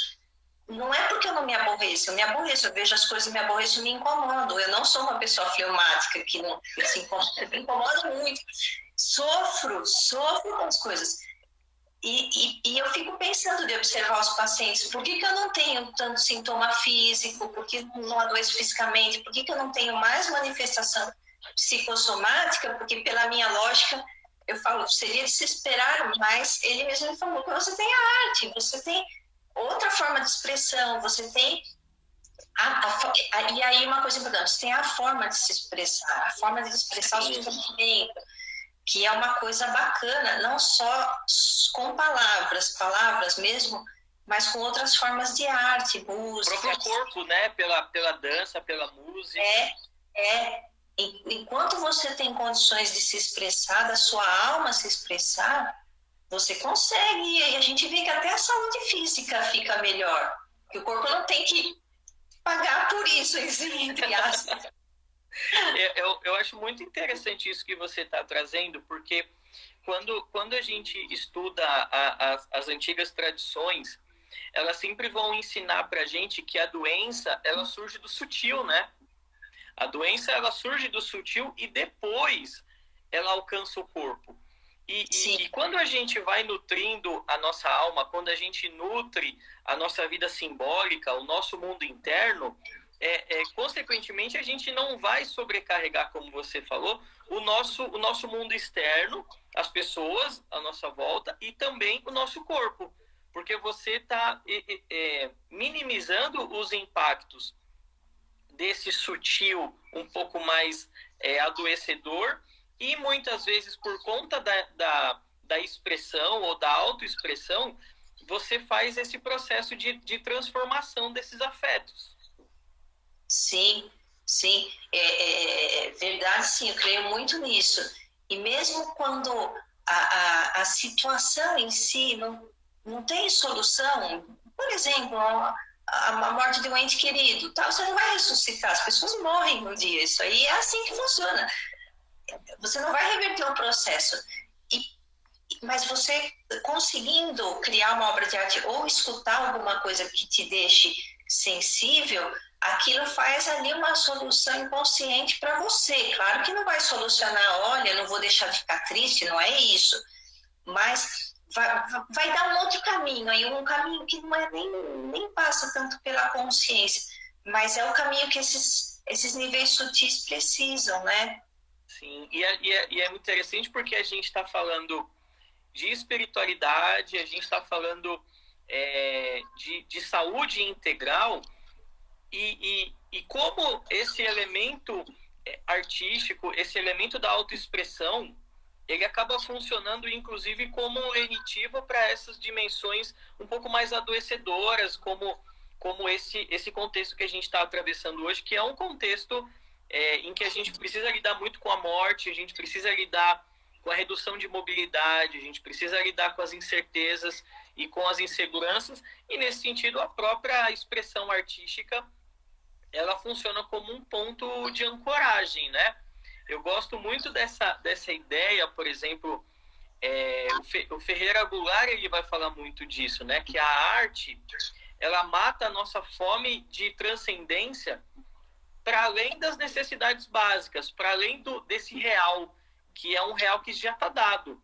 não é porque eu não me aborreço, eu me aborreço, eu vejo as coisas me aborreço me incomodo. Eu não sou uma pessoa fleumática que não se incomoda, me incomodo muito. Sofro, sofro com as coisas. E, e, e, eu fico pensando de observar os pacientes, por que, que eu não tenho tanto sintoma físico, por que não adoeço fisicamente, por que, que eu não tenho mais manifestação psicossomática, porque pela minha lógica, eu falo, seria de se esperar, mas ele mesmo me falou que você tem a arte, você tem outra forma de expressão, você tem. A, a, a, e aí, uma coisa importante, você tem a forma de se expressar, a forma de expressar o seu sentimento, que é uma coisa bacana, não só com palavras, palavras mesmo, mas com outras formas de arte, música. O próprio corpo, né? Pela, pela dança, pela música. É, é. Enquanto você tem condições de se expressar, da sua alma se expressar, você consegue, e a gente vê que até a saúde física fica melhor. Que o corpo não tem que pagar por isso, *laughs* entre aspas. eu, eu acho muito interessante isso que você está trazendo, porque quando, quando a gente estuda a, a, as antigas tradições, elas sempre vão ensinar para a gente que a doença ela surge do sutil, né? A doença ela surge do sutil e depois ela alcança o corpo. E, e, e, quando a gente vai nutrindo a nossa alma, quando a gente nutre a nossa vida simbólica, o nosso mundo interno, é, é, consequentemente a gente não vai sobrecarregar, como você falou, o nosso, o nosso mundo externo, as pessoas à nossa volta e também o nosso corpo, porque você está é, minimizando os impactos desse sutil, um pouco mais é, adoecedor e muitas vezes por conta da, da, da expressão ou da autoexpressão, você faz esse processo de, de transformação desses afetos. Sim, sim, é, é, é, verdade, sim, eu creio muito nisso. E mesmo quando a, a, a situação em si não, não tem solução, por exemplo, a, a morte de um ente querido, tal, você não vai ressuscitar, as pessoas morrem um dia, isso aí é assim que funciona você não vai reverter o processo. E, mas você conseguindo criar uma obra de arte ou escutar alguma coisa que te deixe sensível, aquilo faz ali uma solução inconsciente para você. Claro que não vai solucionar, olha, não vou deixar de ficar triste, não é isso. Mas vai, vai dar um outro caminho, aí um caminho que não é nem, nem passa tanto pela consciência, mas é o caminho que esses, esses níveis sutis precisam, né? Sim, e é, e é, e é muito interessante porque a gente está falando de espiritualidade, a gente está falando é, de, de saúde integral e, e, e como esse elemento é, artístico, esse elemento da autoexpressão, ele acaba funcionando inclusive como um lenitivo para essas dimensões um pouco mais adoecedoras, como, como esse, esse contexto que a gente está atravessando hoje, que é um contexto é, em que a gente precisa lidar muito com a morte, a gente precisa lidar com a redução de mobilidade, a gente precisa lidar com as incertezas e com as inseguranças, e nesse sentido a própria expressão artística ela funciona como um ponto de ancoragem, né? Eu gosto muito dessa, dessa ideia, por exemplo, é, o, Fe, o Ferreira Goulart ele vai falar muito disso, né? Que a arte ela mata a nossa fome de transcendência para além das necessidades básicas, para além do, desse real, que é um real que já está dado.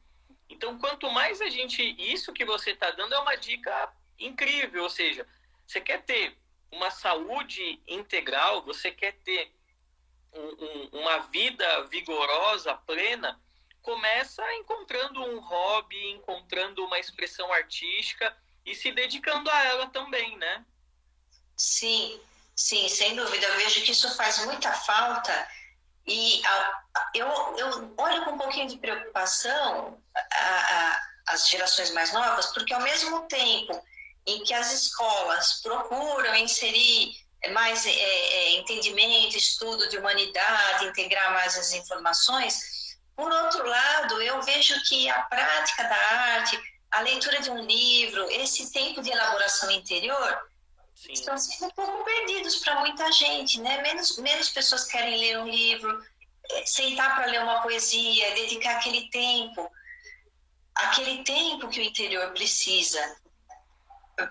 Então, quanto mais a gente. Isso que você está dando é uma dica incrível, ou seja, você quer ter uma saúde integral, você quer ter um, um, uma vida vigorosa, plena, começa encontrando um hobby, encontrando uma expressão artística e se dedicando a ela também, né? Sim, Sim, sem dúvida. Eu vejo que isso faz muita falta e eu, eu olho com um pouquinho de preocupação a, a, as gerações mais novas, porque ao mesmo tempo em que as escolas procuram inserir mais é, é, entendimento, estudo de humanidade, integrar mais as informações, por outro lado, eu vejo que a prática da arte, a leitura de um livro, esse tempo de elaboração interior, Sim. estão sendo um pouco perdidos para muita gente, né? Menos, menos pessoas querem ler um livro, é, sentar para ler uma poesia, dedicar aquele tempo, aquele tempo que o interior precisa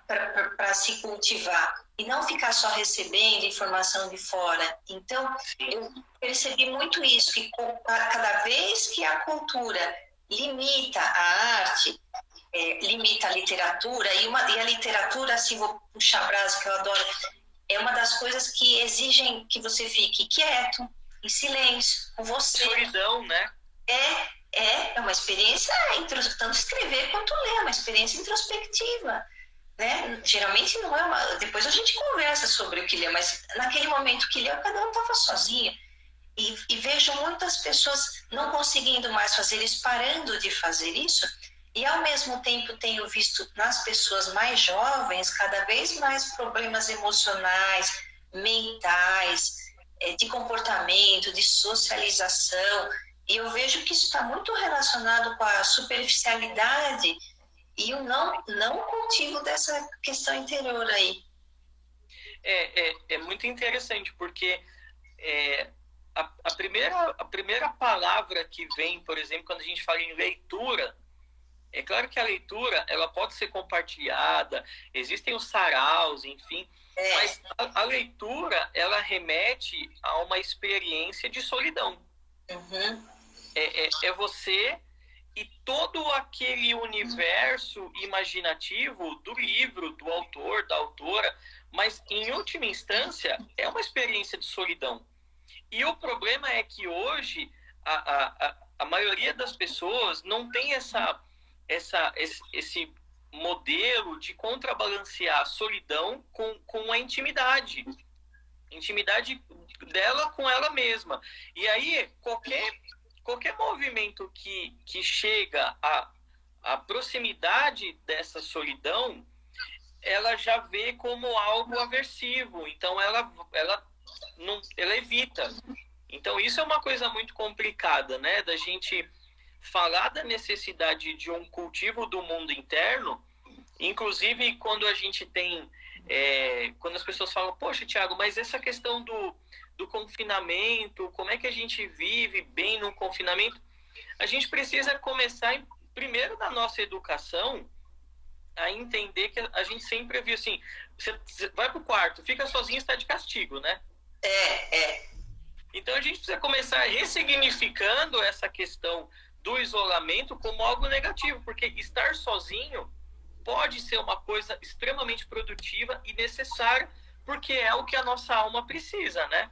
para se cultivar e não ficar só recebendo informação de fora. Então, eu percebi muito isso, que cada vez que a cultura limita a arte, é, limita a literatura, e, uma, e a literatura, assim, vou puxar brasa que eu adoro, é uma das coisas que exigem que você fique quieto, em silêncio, com você. Solidão, né? É, é, é uma experiência, tanto escrever quanto ler, uma experiência introspectiva. Né? Geralmente não é uma. Depois a gente conversa sobre o que lê, mas naquele momento que leu, cada um estava sozinho. E, e vejo muitas pessoas não conseguindo mais fazer isso, parando de fazer isso, e ao mesmo tempo tenho visto nas pessoas mais jovens cada vez mais problemas emocionais, mentais, eh, de comportamento, de socialização. E eu vejo que isso está muito relacionado com a superficialidade e o não, não cultivo dessa questão interior aí. É, é, é muito interessante, porque é, a, a, primeira, a primeira palavra que vem, por exemplo, quando a gente fala em leitura, É claro que a leitura ela pode ser compartilhada, existem os saraus, enfim, é. mas a, a, leitura ela remete a uma experiência de solidão. Uhum. É, é, é você e todo aquele universo imaginativo do livro, do autor, da autora, mas em última instância é uma experiência de solidão. E o problema é que hoje a, a, a maioria das pessoas não tem essa, essa, esse, esse modelo de contrabalancear a solidão com, com a intimidade. Intimidade dela com ela mesma. E aí, qualquer, qualquer movimento que, que chega à, à proximidade dessa solidão, ela já vê como algo aversivo. Então, ela, ela, não, ela evita. Então, isso é uma coisa muito complicada, né? Da gente falar da necessidade de um cultivo do mundo interno, inclusive quando a gente tem. É, quando as pessoas falam, poxa, Tiago, mas essa questão do, do confinamento, como é que a gente vive bem no confinamento? A gente precisa começar, primeiro, na nossa educação, a entender que a gente sempre viu assim: você vai pro quarto, fica sozinho, está de castigo, né? É, é. Então a gente precisa começar ressignificando essa questão do isolamento como algo negativo, porque estar sozinho pode ser uma coisa extremamente produtiva e necessária, porque é o que a nossa alma precisa, né?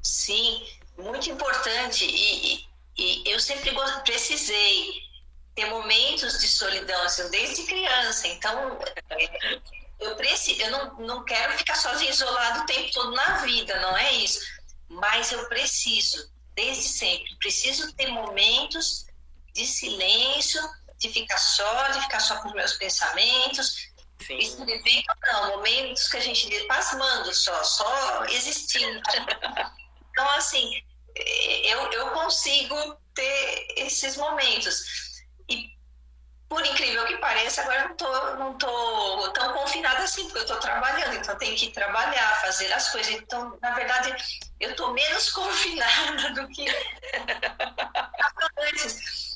Sim, muito importante. E, e, e eu sempre precisei ter momentos de solidão, assim, desde criança. Então, é, eu, preciso, eu não, não quero ficar sozinho, isolado o tempo todo na vida, não é isso mas eu preciso, desde sempre, preciso ter momentos de silêncio, de ficar só, de ficar só com meus pensamentos. Sim. Escrever, não, momentos que a gente vê pasmando só, só existindo. então, assim, eu, eu consigo ter esses momentos. Por incrível que pareça, agora não tô, não tô tão confinada assim, porque eu estou trabalhando, então tenho que trabalhar, fazer as coisas. Então, na verdade, eu estou menos *laughs* confinada do que antes.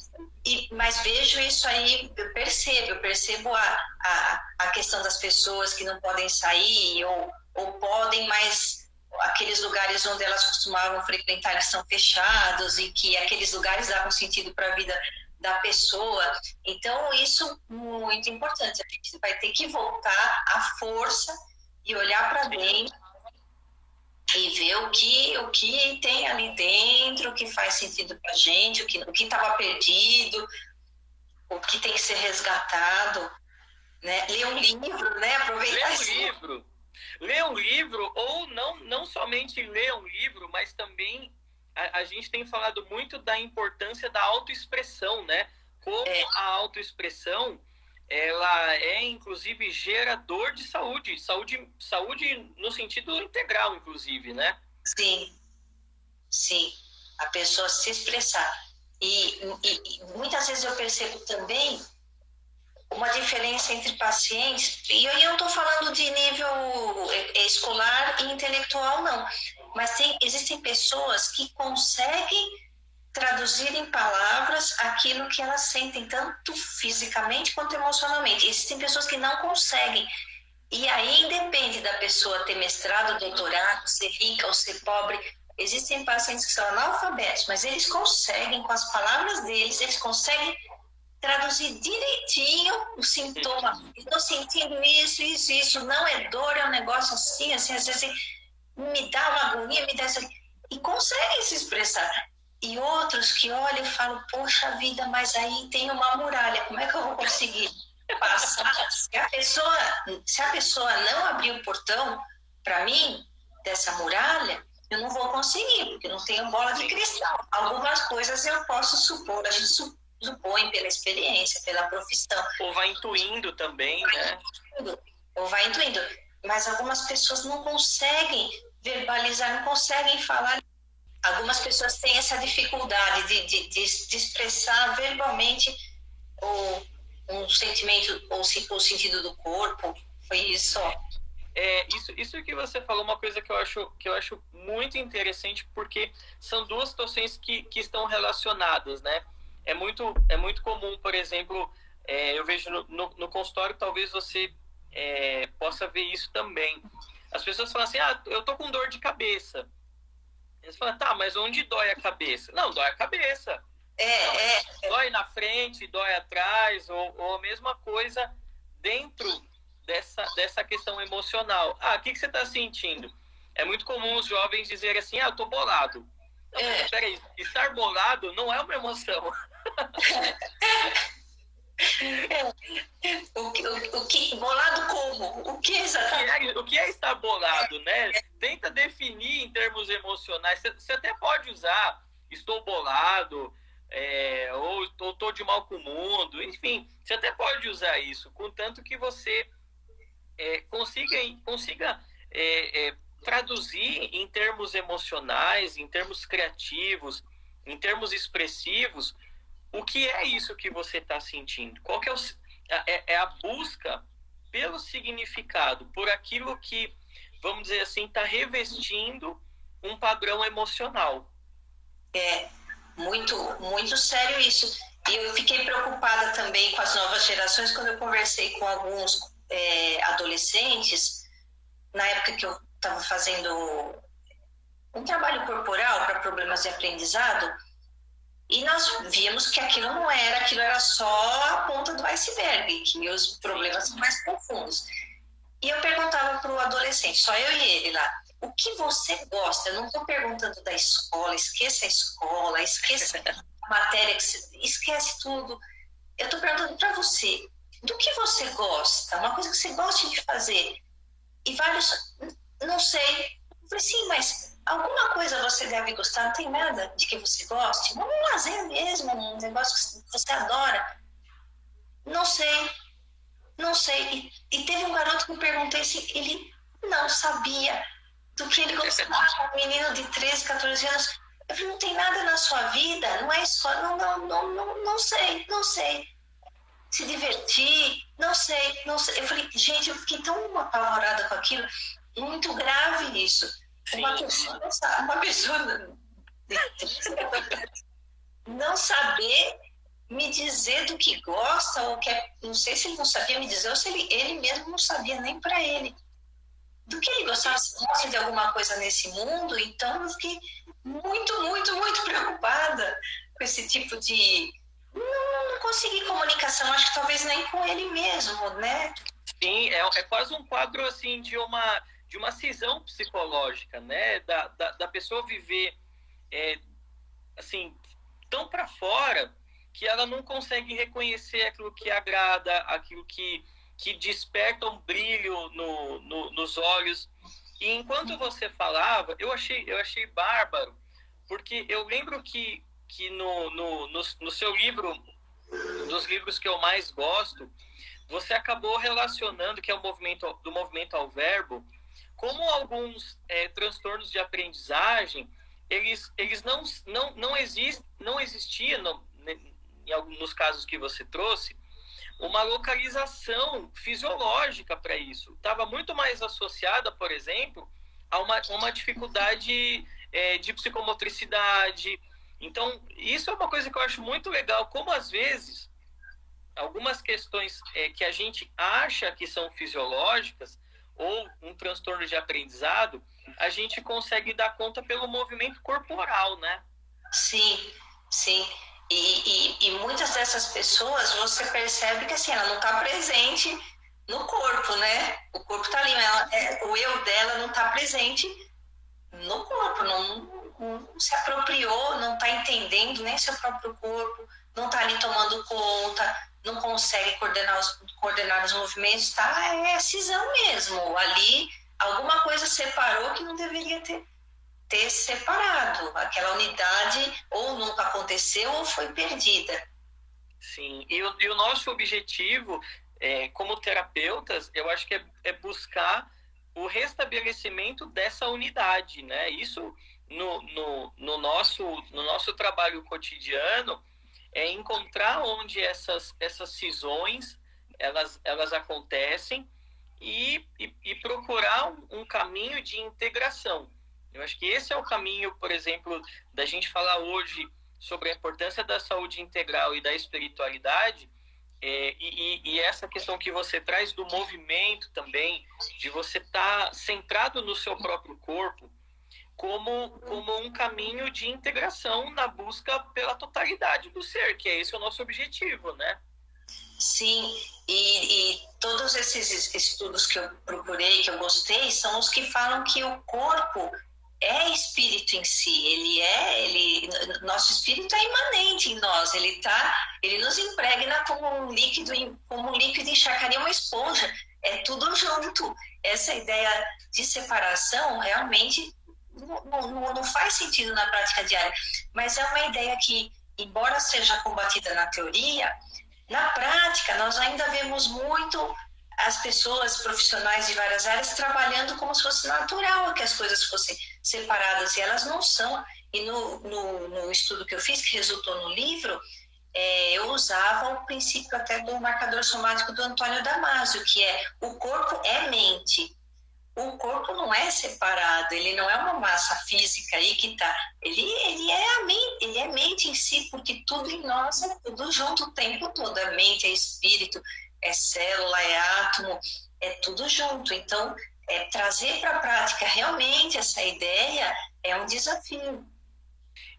E, mas vejo isso aí, eu percebo, eu percebo a, a, a questão das pessoas que não podem sair ou, ou podem, mas aqueles lugares onde elas costumavam frequentar estão fechados e que aqueles lugares davam sentido para a vida da pessoa. Então, isso é muito importante. A gente vai ter que voltar à força e olhar para dentro e ver o que, o que tem ali dentro, o que faz sentido para a gente, o que o estava perdido, o que tem que ser resgatado. Né? Ler um livro, né? Aproveitar ler um livro. Ler um livro, ou não, não somente ler um livro, mas também a, a, gente tem falado muito da importância da autoexpressão, né? Como é. a autoexpressão ela é inclusive gerador de saúde, saúde, saúde no sentido integral, inclusive, né? Sim, sim, a pessoa se expressar. E, e, e muitas vezes eu percebo também uma diferença entre pacientes, e aí eu não estou falando de nível escolar e intelectual, não, mas tem, existem pessoas que conseguem traduzir em palavras aquilo que elas sentem, tanto fisicamente quanto emocionalmente. Existem pessoas que não conseguem. E aí independe da pessoa ter mestrado, doutorado, ser rica ou ser pobre. Existem pacientes que são analfabetos, mas eles conseguem, com as palavras deles, eles conseguem traduzir direitinho o sintoma. Estou sentindo isso, isso, isso. Não é dor, é um negócio assim, assim, às vezes me dá uma agonia, me dá isso. E conseguem se expressar. E outros que olham e falam, poxa vida, mas aí tem uma muralha, como é que eu vou conseguir passar? *laughs* se, a pessoa, se a pessoa não abrir o portão para mim, dessa muralha, eu não vou conseguir, porque não tenho bola de cristal. Algumas coisas eu posso supor, a gente supõe pela experiência, pela profissão. Ou vai intuindo também, vai né? Intuindo, ou vai intuindo. Mas algumas pessoas não conseguem verbalizar, não conseguem falar algumas pessoas têm essa dificuldade de, de, de, expressar verbalmente o, um sentimento ou o sentido do corpo. Foi isso. É, isso, isso que você falou, uma coisa que eu acho, que eu acho muito interessante, porque são duas situações que, que estão relacionadas, né? é muito, é muito comum, por exemplo, é, eu vejo no, no, no, consultório, talvez você é, possa ver isso também. As pessoas falam assim, ah, eu tô com dor de cabeça. Eles falam, tá, mas onde dói a cabeça? Não, dói a cabeça. É, Não, é, Dói na frente, dói atrás, ou, ou a mesma coisa dentro dessa, dessa questão emocional. Ah, o que, que você está sentindo? É muito comum os jovens dizerem assim, ah, eu tô bolado. Não, é. Peraí, estar bolado não é uma emoção. *laughs* *laughs* o, que, o, o, que bolado como? O que exatamente? O que é, estar bolado, né? Tenta definir em termos emocionais. Você, você até pode usar estou bolado, é, ou estou de mal com o mundo, enfim, você até pode usar isso, contanto que você é, consiga, consiga é, é, traduzir em termos emocionais, em termos criativos, em termos expressivos, o que é isso que você está sentindo? Qual que é, o, é, é, a busca pelo significado, por aquilo que, vamos dizer assim, está revestindo um padrão emocional. É muito, muito sério isso. E eu fiquei preocupada também com as novas gerações quando eu conversei com alguns é, adolescentes, na época que eu estava fazendo um trabalho corporal para problemas de aprendizado e nós vimos que aquilo não era, aquilo era só a ponta do iceberg, que os problemas são mais profundos. E eu perguntava para o adolescente, só eu e ele lá, o que você gosta? Eu não estou perguntando da escola, esqueça a escola, esqueça a matéria, esquece tudo. Eu estou perguntando para você, do que você gosta? Uma coisa que você gosta de fazer. E vários, não sei. Eu falei, sim, mas alguma coisa você deve gostar, não tem nada de que você goste, um lazer mesmo, um negócio que você adora. Não sei, não sei. E, e teve um garoto que eu perguntei se ele não sabia do que ele gostava, um menino de 13, 14 anos. Eu falei, não tem nada na sua vida, não é só, não, não, não, não, não sei, não sei. Se divertir, não sei, não sei. Eu falei, gente, eu fiquei tão apavorada com aquilo, muito grave isso. Uma pessoa, uma pessoa *laughs* não saber me dizer do que gosta, ou que é, não sei se ele não sabia me dizer, ou se ele, ele mesmo não sabia nem para ele. Do que ele gostava, se gosta de alguma coisa nesse mundo, então eu fiquei muito, muito, muito *laughs* preocupada com esse tipo de. Não, não consegui comunicação, acho que talvez nem com ele mesmo, né? Sim, é, é quase um quadro assim de uma de uma cisão psicológica, né? Da, da, da pessoa viver é, assim tão para fora que ela não consegue reconhecer aquilo que agrada, aquilo que, que desperta um brilho no, no, nos olhos. E enquanto você falava, eu achei, eu achei bárbaro, porque eu lembro que, que no, no, no, no seu livro, dos livros que eu mais gosto, você acabou relacionando, que é o movimento do movimento ao verbo, como alguns é, transtornos de aprendizagem, eles, eles não, não, não, exist, não existia, no, em alguns casos que você trouxe, uma localização fisiológica para isso. Estava muito mais associada, por exemplo, a uma, uma dificuldade é, de psicomotricidade. Então, isso é uma coisa que eu acho muito legal, como às vezes algumas questões é, que a gente acha que são fisiológicas, ou um transtorno de aprendizado, a gente consegue dar conta pelo movimento corporal, né? Sim, sim. E, e, e muitas dessas pessoas você percebe que assim, ela não está presente no corpo, né? O corpo está ali, ela, é, o eu dela não está presente no corpo, não, não, se apropriou, não está entendendo nem seu próprio corpo, não está ali tomando conta, não consegue coordenar os, coordenar os movimentos, tá? É cisão mesmo. Ali, alguma coisa separou que não deveria ter, ter separado. Aquela unidade ou nunca aconteceu ou foi perdida. Sim, e o, e o nosso objetivo, é, como terapeutas, eu acho que é, é buscar o restabelecimento dessa unidade, né? Isso no, no, no, nosso, no nosso trabalho cotidiano, é encontrar onde essas, essas cisões elas, elas acontecem e, e, e procurar um, um, caminho de integração. Eu acho que esse é o caminho, por exemplo, da gente falar hoje sobre a importância da saúde integral e da espiritualidade, é, e, e, essa questão que você traz do movimento também, de você estar tá centrado no seu próprio corpo, como, como um caminho de integração na busca pela totalidade do ser, que é esse o nosso objetivo, né? Sim, e, e, todos esses estudos que eu procurei, que eu gostei, são os que falam que o corpo é espírito em si, ele é, ele, nosso espírito é imanente em nós, ele tá, ele nos impregna como um líquido, como um líquido enxacaria uma esponja, é tudo junto. Essa ideia de separação realmente não, não, não faz sentido na prática diária, mas é uma ideia que, embora seja combatida na teoria, na prática nós ainda vemos muito as pessoas profissionais de várias áreas trabalhando como se fosse natural que as coisas fossem separadas, e elas não são. E no, no, no estudo que eu fiz, que resultou no livro, é, eu usava o princípio até do marcador somático do Antônio Damasio, que é o corpo é mente o corpo não é separado, ele não é uma massa física aí que está. Ele, ele, é a mente, ele é mente em si, porque tudo em nós é tudo junto o tempo todo. A mente é espírito, é célula, é átomo, é tudo junto. Então, é, trazer para a prática realmente essa ideia é um desafio.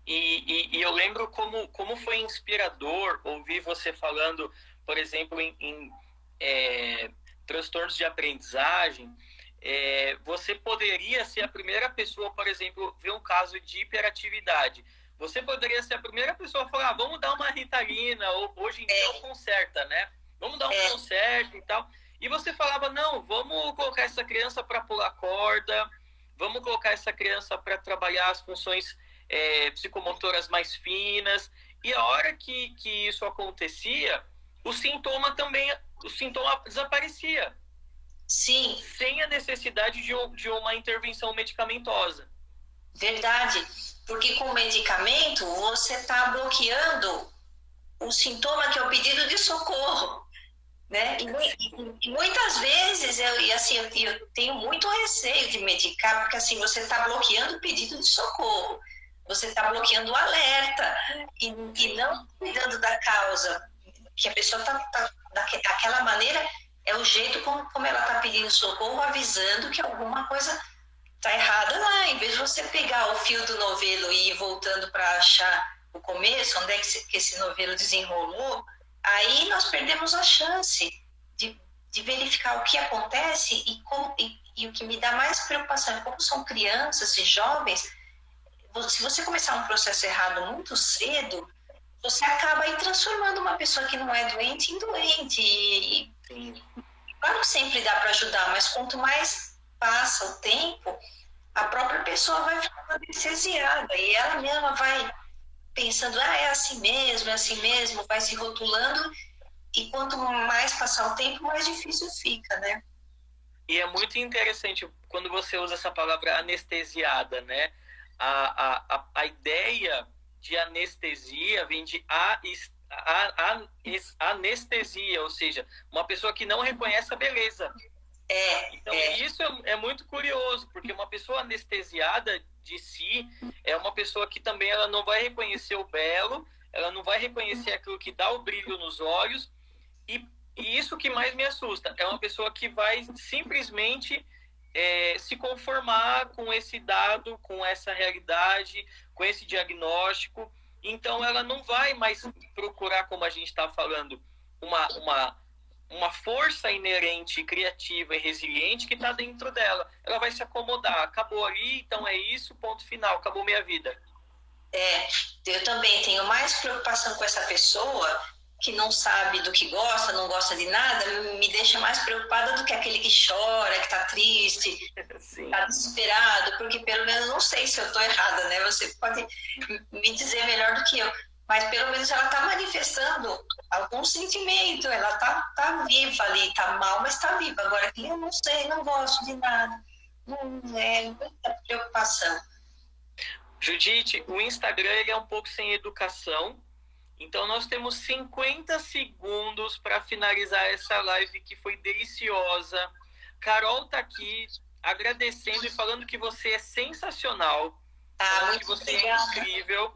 E, e, e, eu lembro como, como foi inspirador ouvir você falando, por exemplo, em, em é, transtornos de aprendizagem é, você poderia ser a primeira pessoa, por exemplo, ver um caso de hiperatividade. Você poderia ser a primeira pessoa a falar, ah, vamos dar uma ritalina, ou hoje em dia é. conserta, né? Vamos dar um é. conserto e tal. E você falava, não, vamos colocar essa criança para pular corda, vamos colocar essa criança para trabalhar as funções é, psicomotoras mais finas. E a hora que, que isso acontecia, o sintoma também, o sintoma desaparecia. Sim. Sem a necessidade de, de uma intervenção medicamentosa. Verdade. Porque com o medicamento você está bloqueando o sintoma que é o pedido de socorro. Né? E, e, e muitas vezes eu, e assim, eu, eu, tenho muito receio de medicar, porque assim, você está bloqueando o pedido de socorro, você está bloqueando o alerta e, e, não cuidando da causa, que a pessoa está tá, daquela maneira é o jeito como, como ela está pedindo socorro, avisando que alguma coisa está errada lá. Em vez de você pegar o fio do novelo e ir voltando para achar o começo, onde é que esse, que esse novelo desenrolou, aí nós perdemos a chance de, de verificar o que acontece e, como, e, e o que me dá mais preocupação, como são crianças e jovens, se você começar um processo errado muito cedo, você acaba aí transformando uma pessoa que não é doente em doente. E, Claro que sempre dá para ajudar, mas quanto mais passa o tempo, a própria pessoa vai ficando anestesiada e ela mesma vai pensando, ah, é assim mesmo, é assim mesmo, vai se rotulando e quanto mais passar o tempo, mais difícil fica, né? E é muito interessante quando você usa essa palavra anestesiada, né? A, a, a, ideia de anestesia vem de a, a, a, anestesia, ou seja, uma pessoa que não reconhece a beleza. É, então, é. isso é, é, muito curioso, porque uma pessoa anestesiada de si é uma pessoa que também ela não vai reconhecer o belo, ela não vai reconhecer aquilo que dá o brilho nos olhos, e, e isso que mais me assusta, é uma pessoa que vai simplesmente é, se conformar com esse dado, com essa realidade, com esse diagnóstico, então ela não vai mais procurar, como a gente está falando, uma, uma, uma força inerente, criativa e resiliente que está dentro dela. Ela vai se acomodar. Acabou ali, então é isso, ponto final, acabou minha vida. É, eu também tenho mais preocupação com essa pessoa que não sabe do que gosta, não gosta de nada, me deixa mais preocupada do que aquele que chora, que está triste, *laughs* está desesperado, porque pelo menos não sei se eu estou errada, né? Você pode me dizer melhor do que eu, mas pelo menos ela está manifestando algum sentimento, ela está tá viva ali, está mal, mas está viva. Agora que eu não sei, não gosto de nada, não é muita preocupação. Judite, o Instagram ele é um pouco sem educação, então, nós temos 50 segundos para finalizar essa live que foi deliciosa. Carol está aqui agradecendo e falando que você é sensacional, ah, que você é incrível.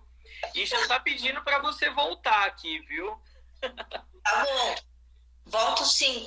E já está pedindo para você voltar aqui, viu? Tá bom. Volto sim.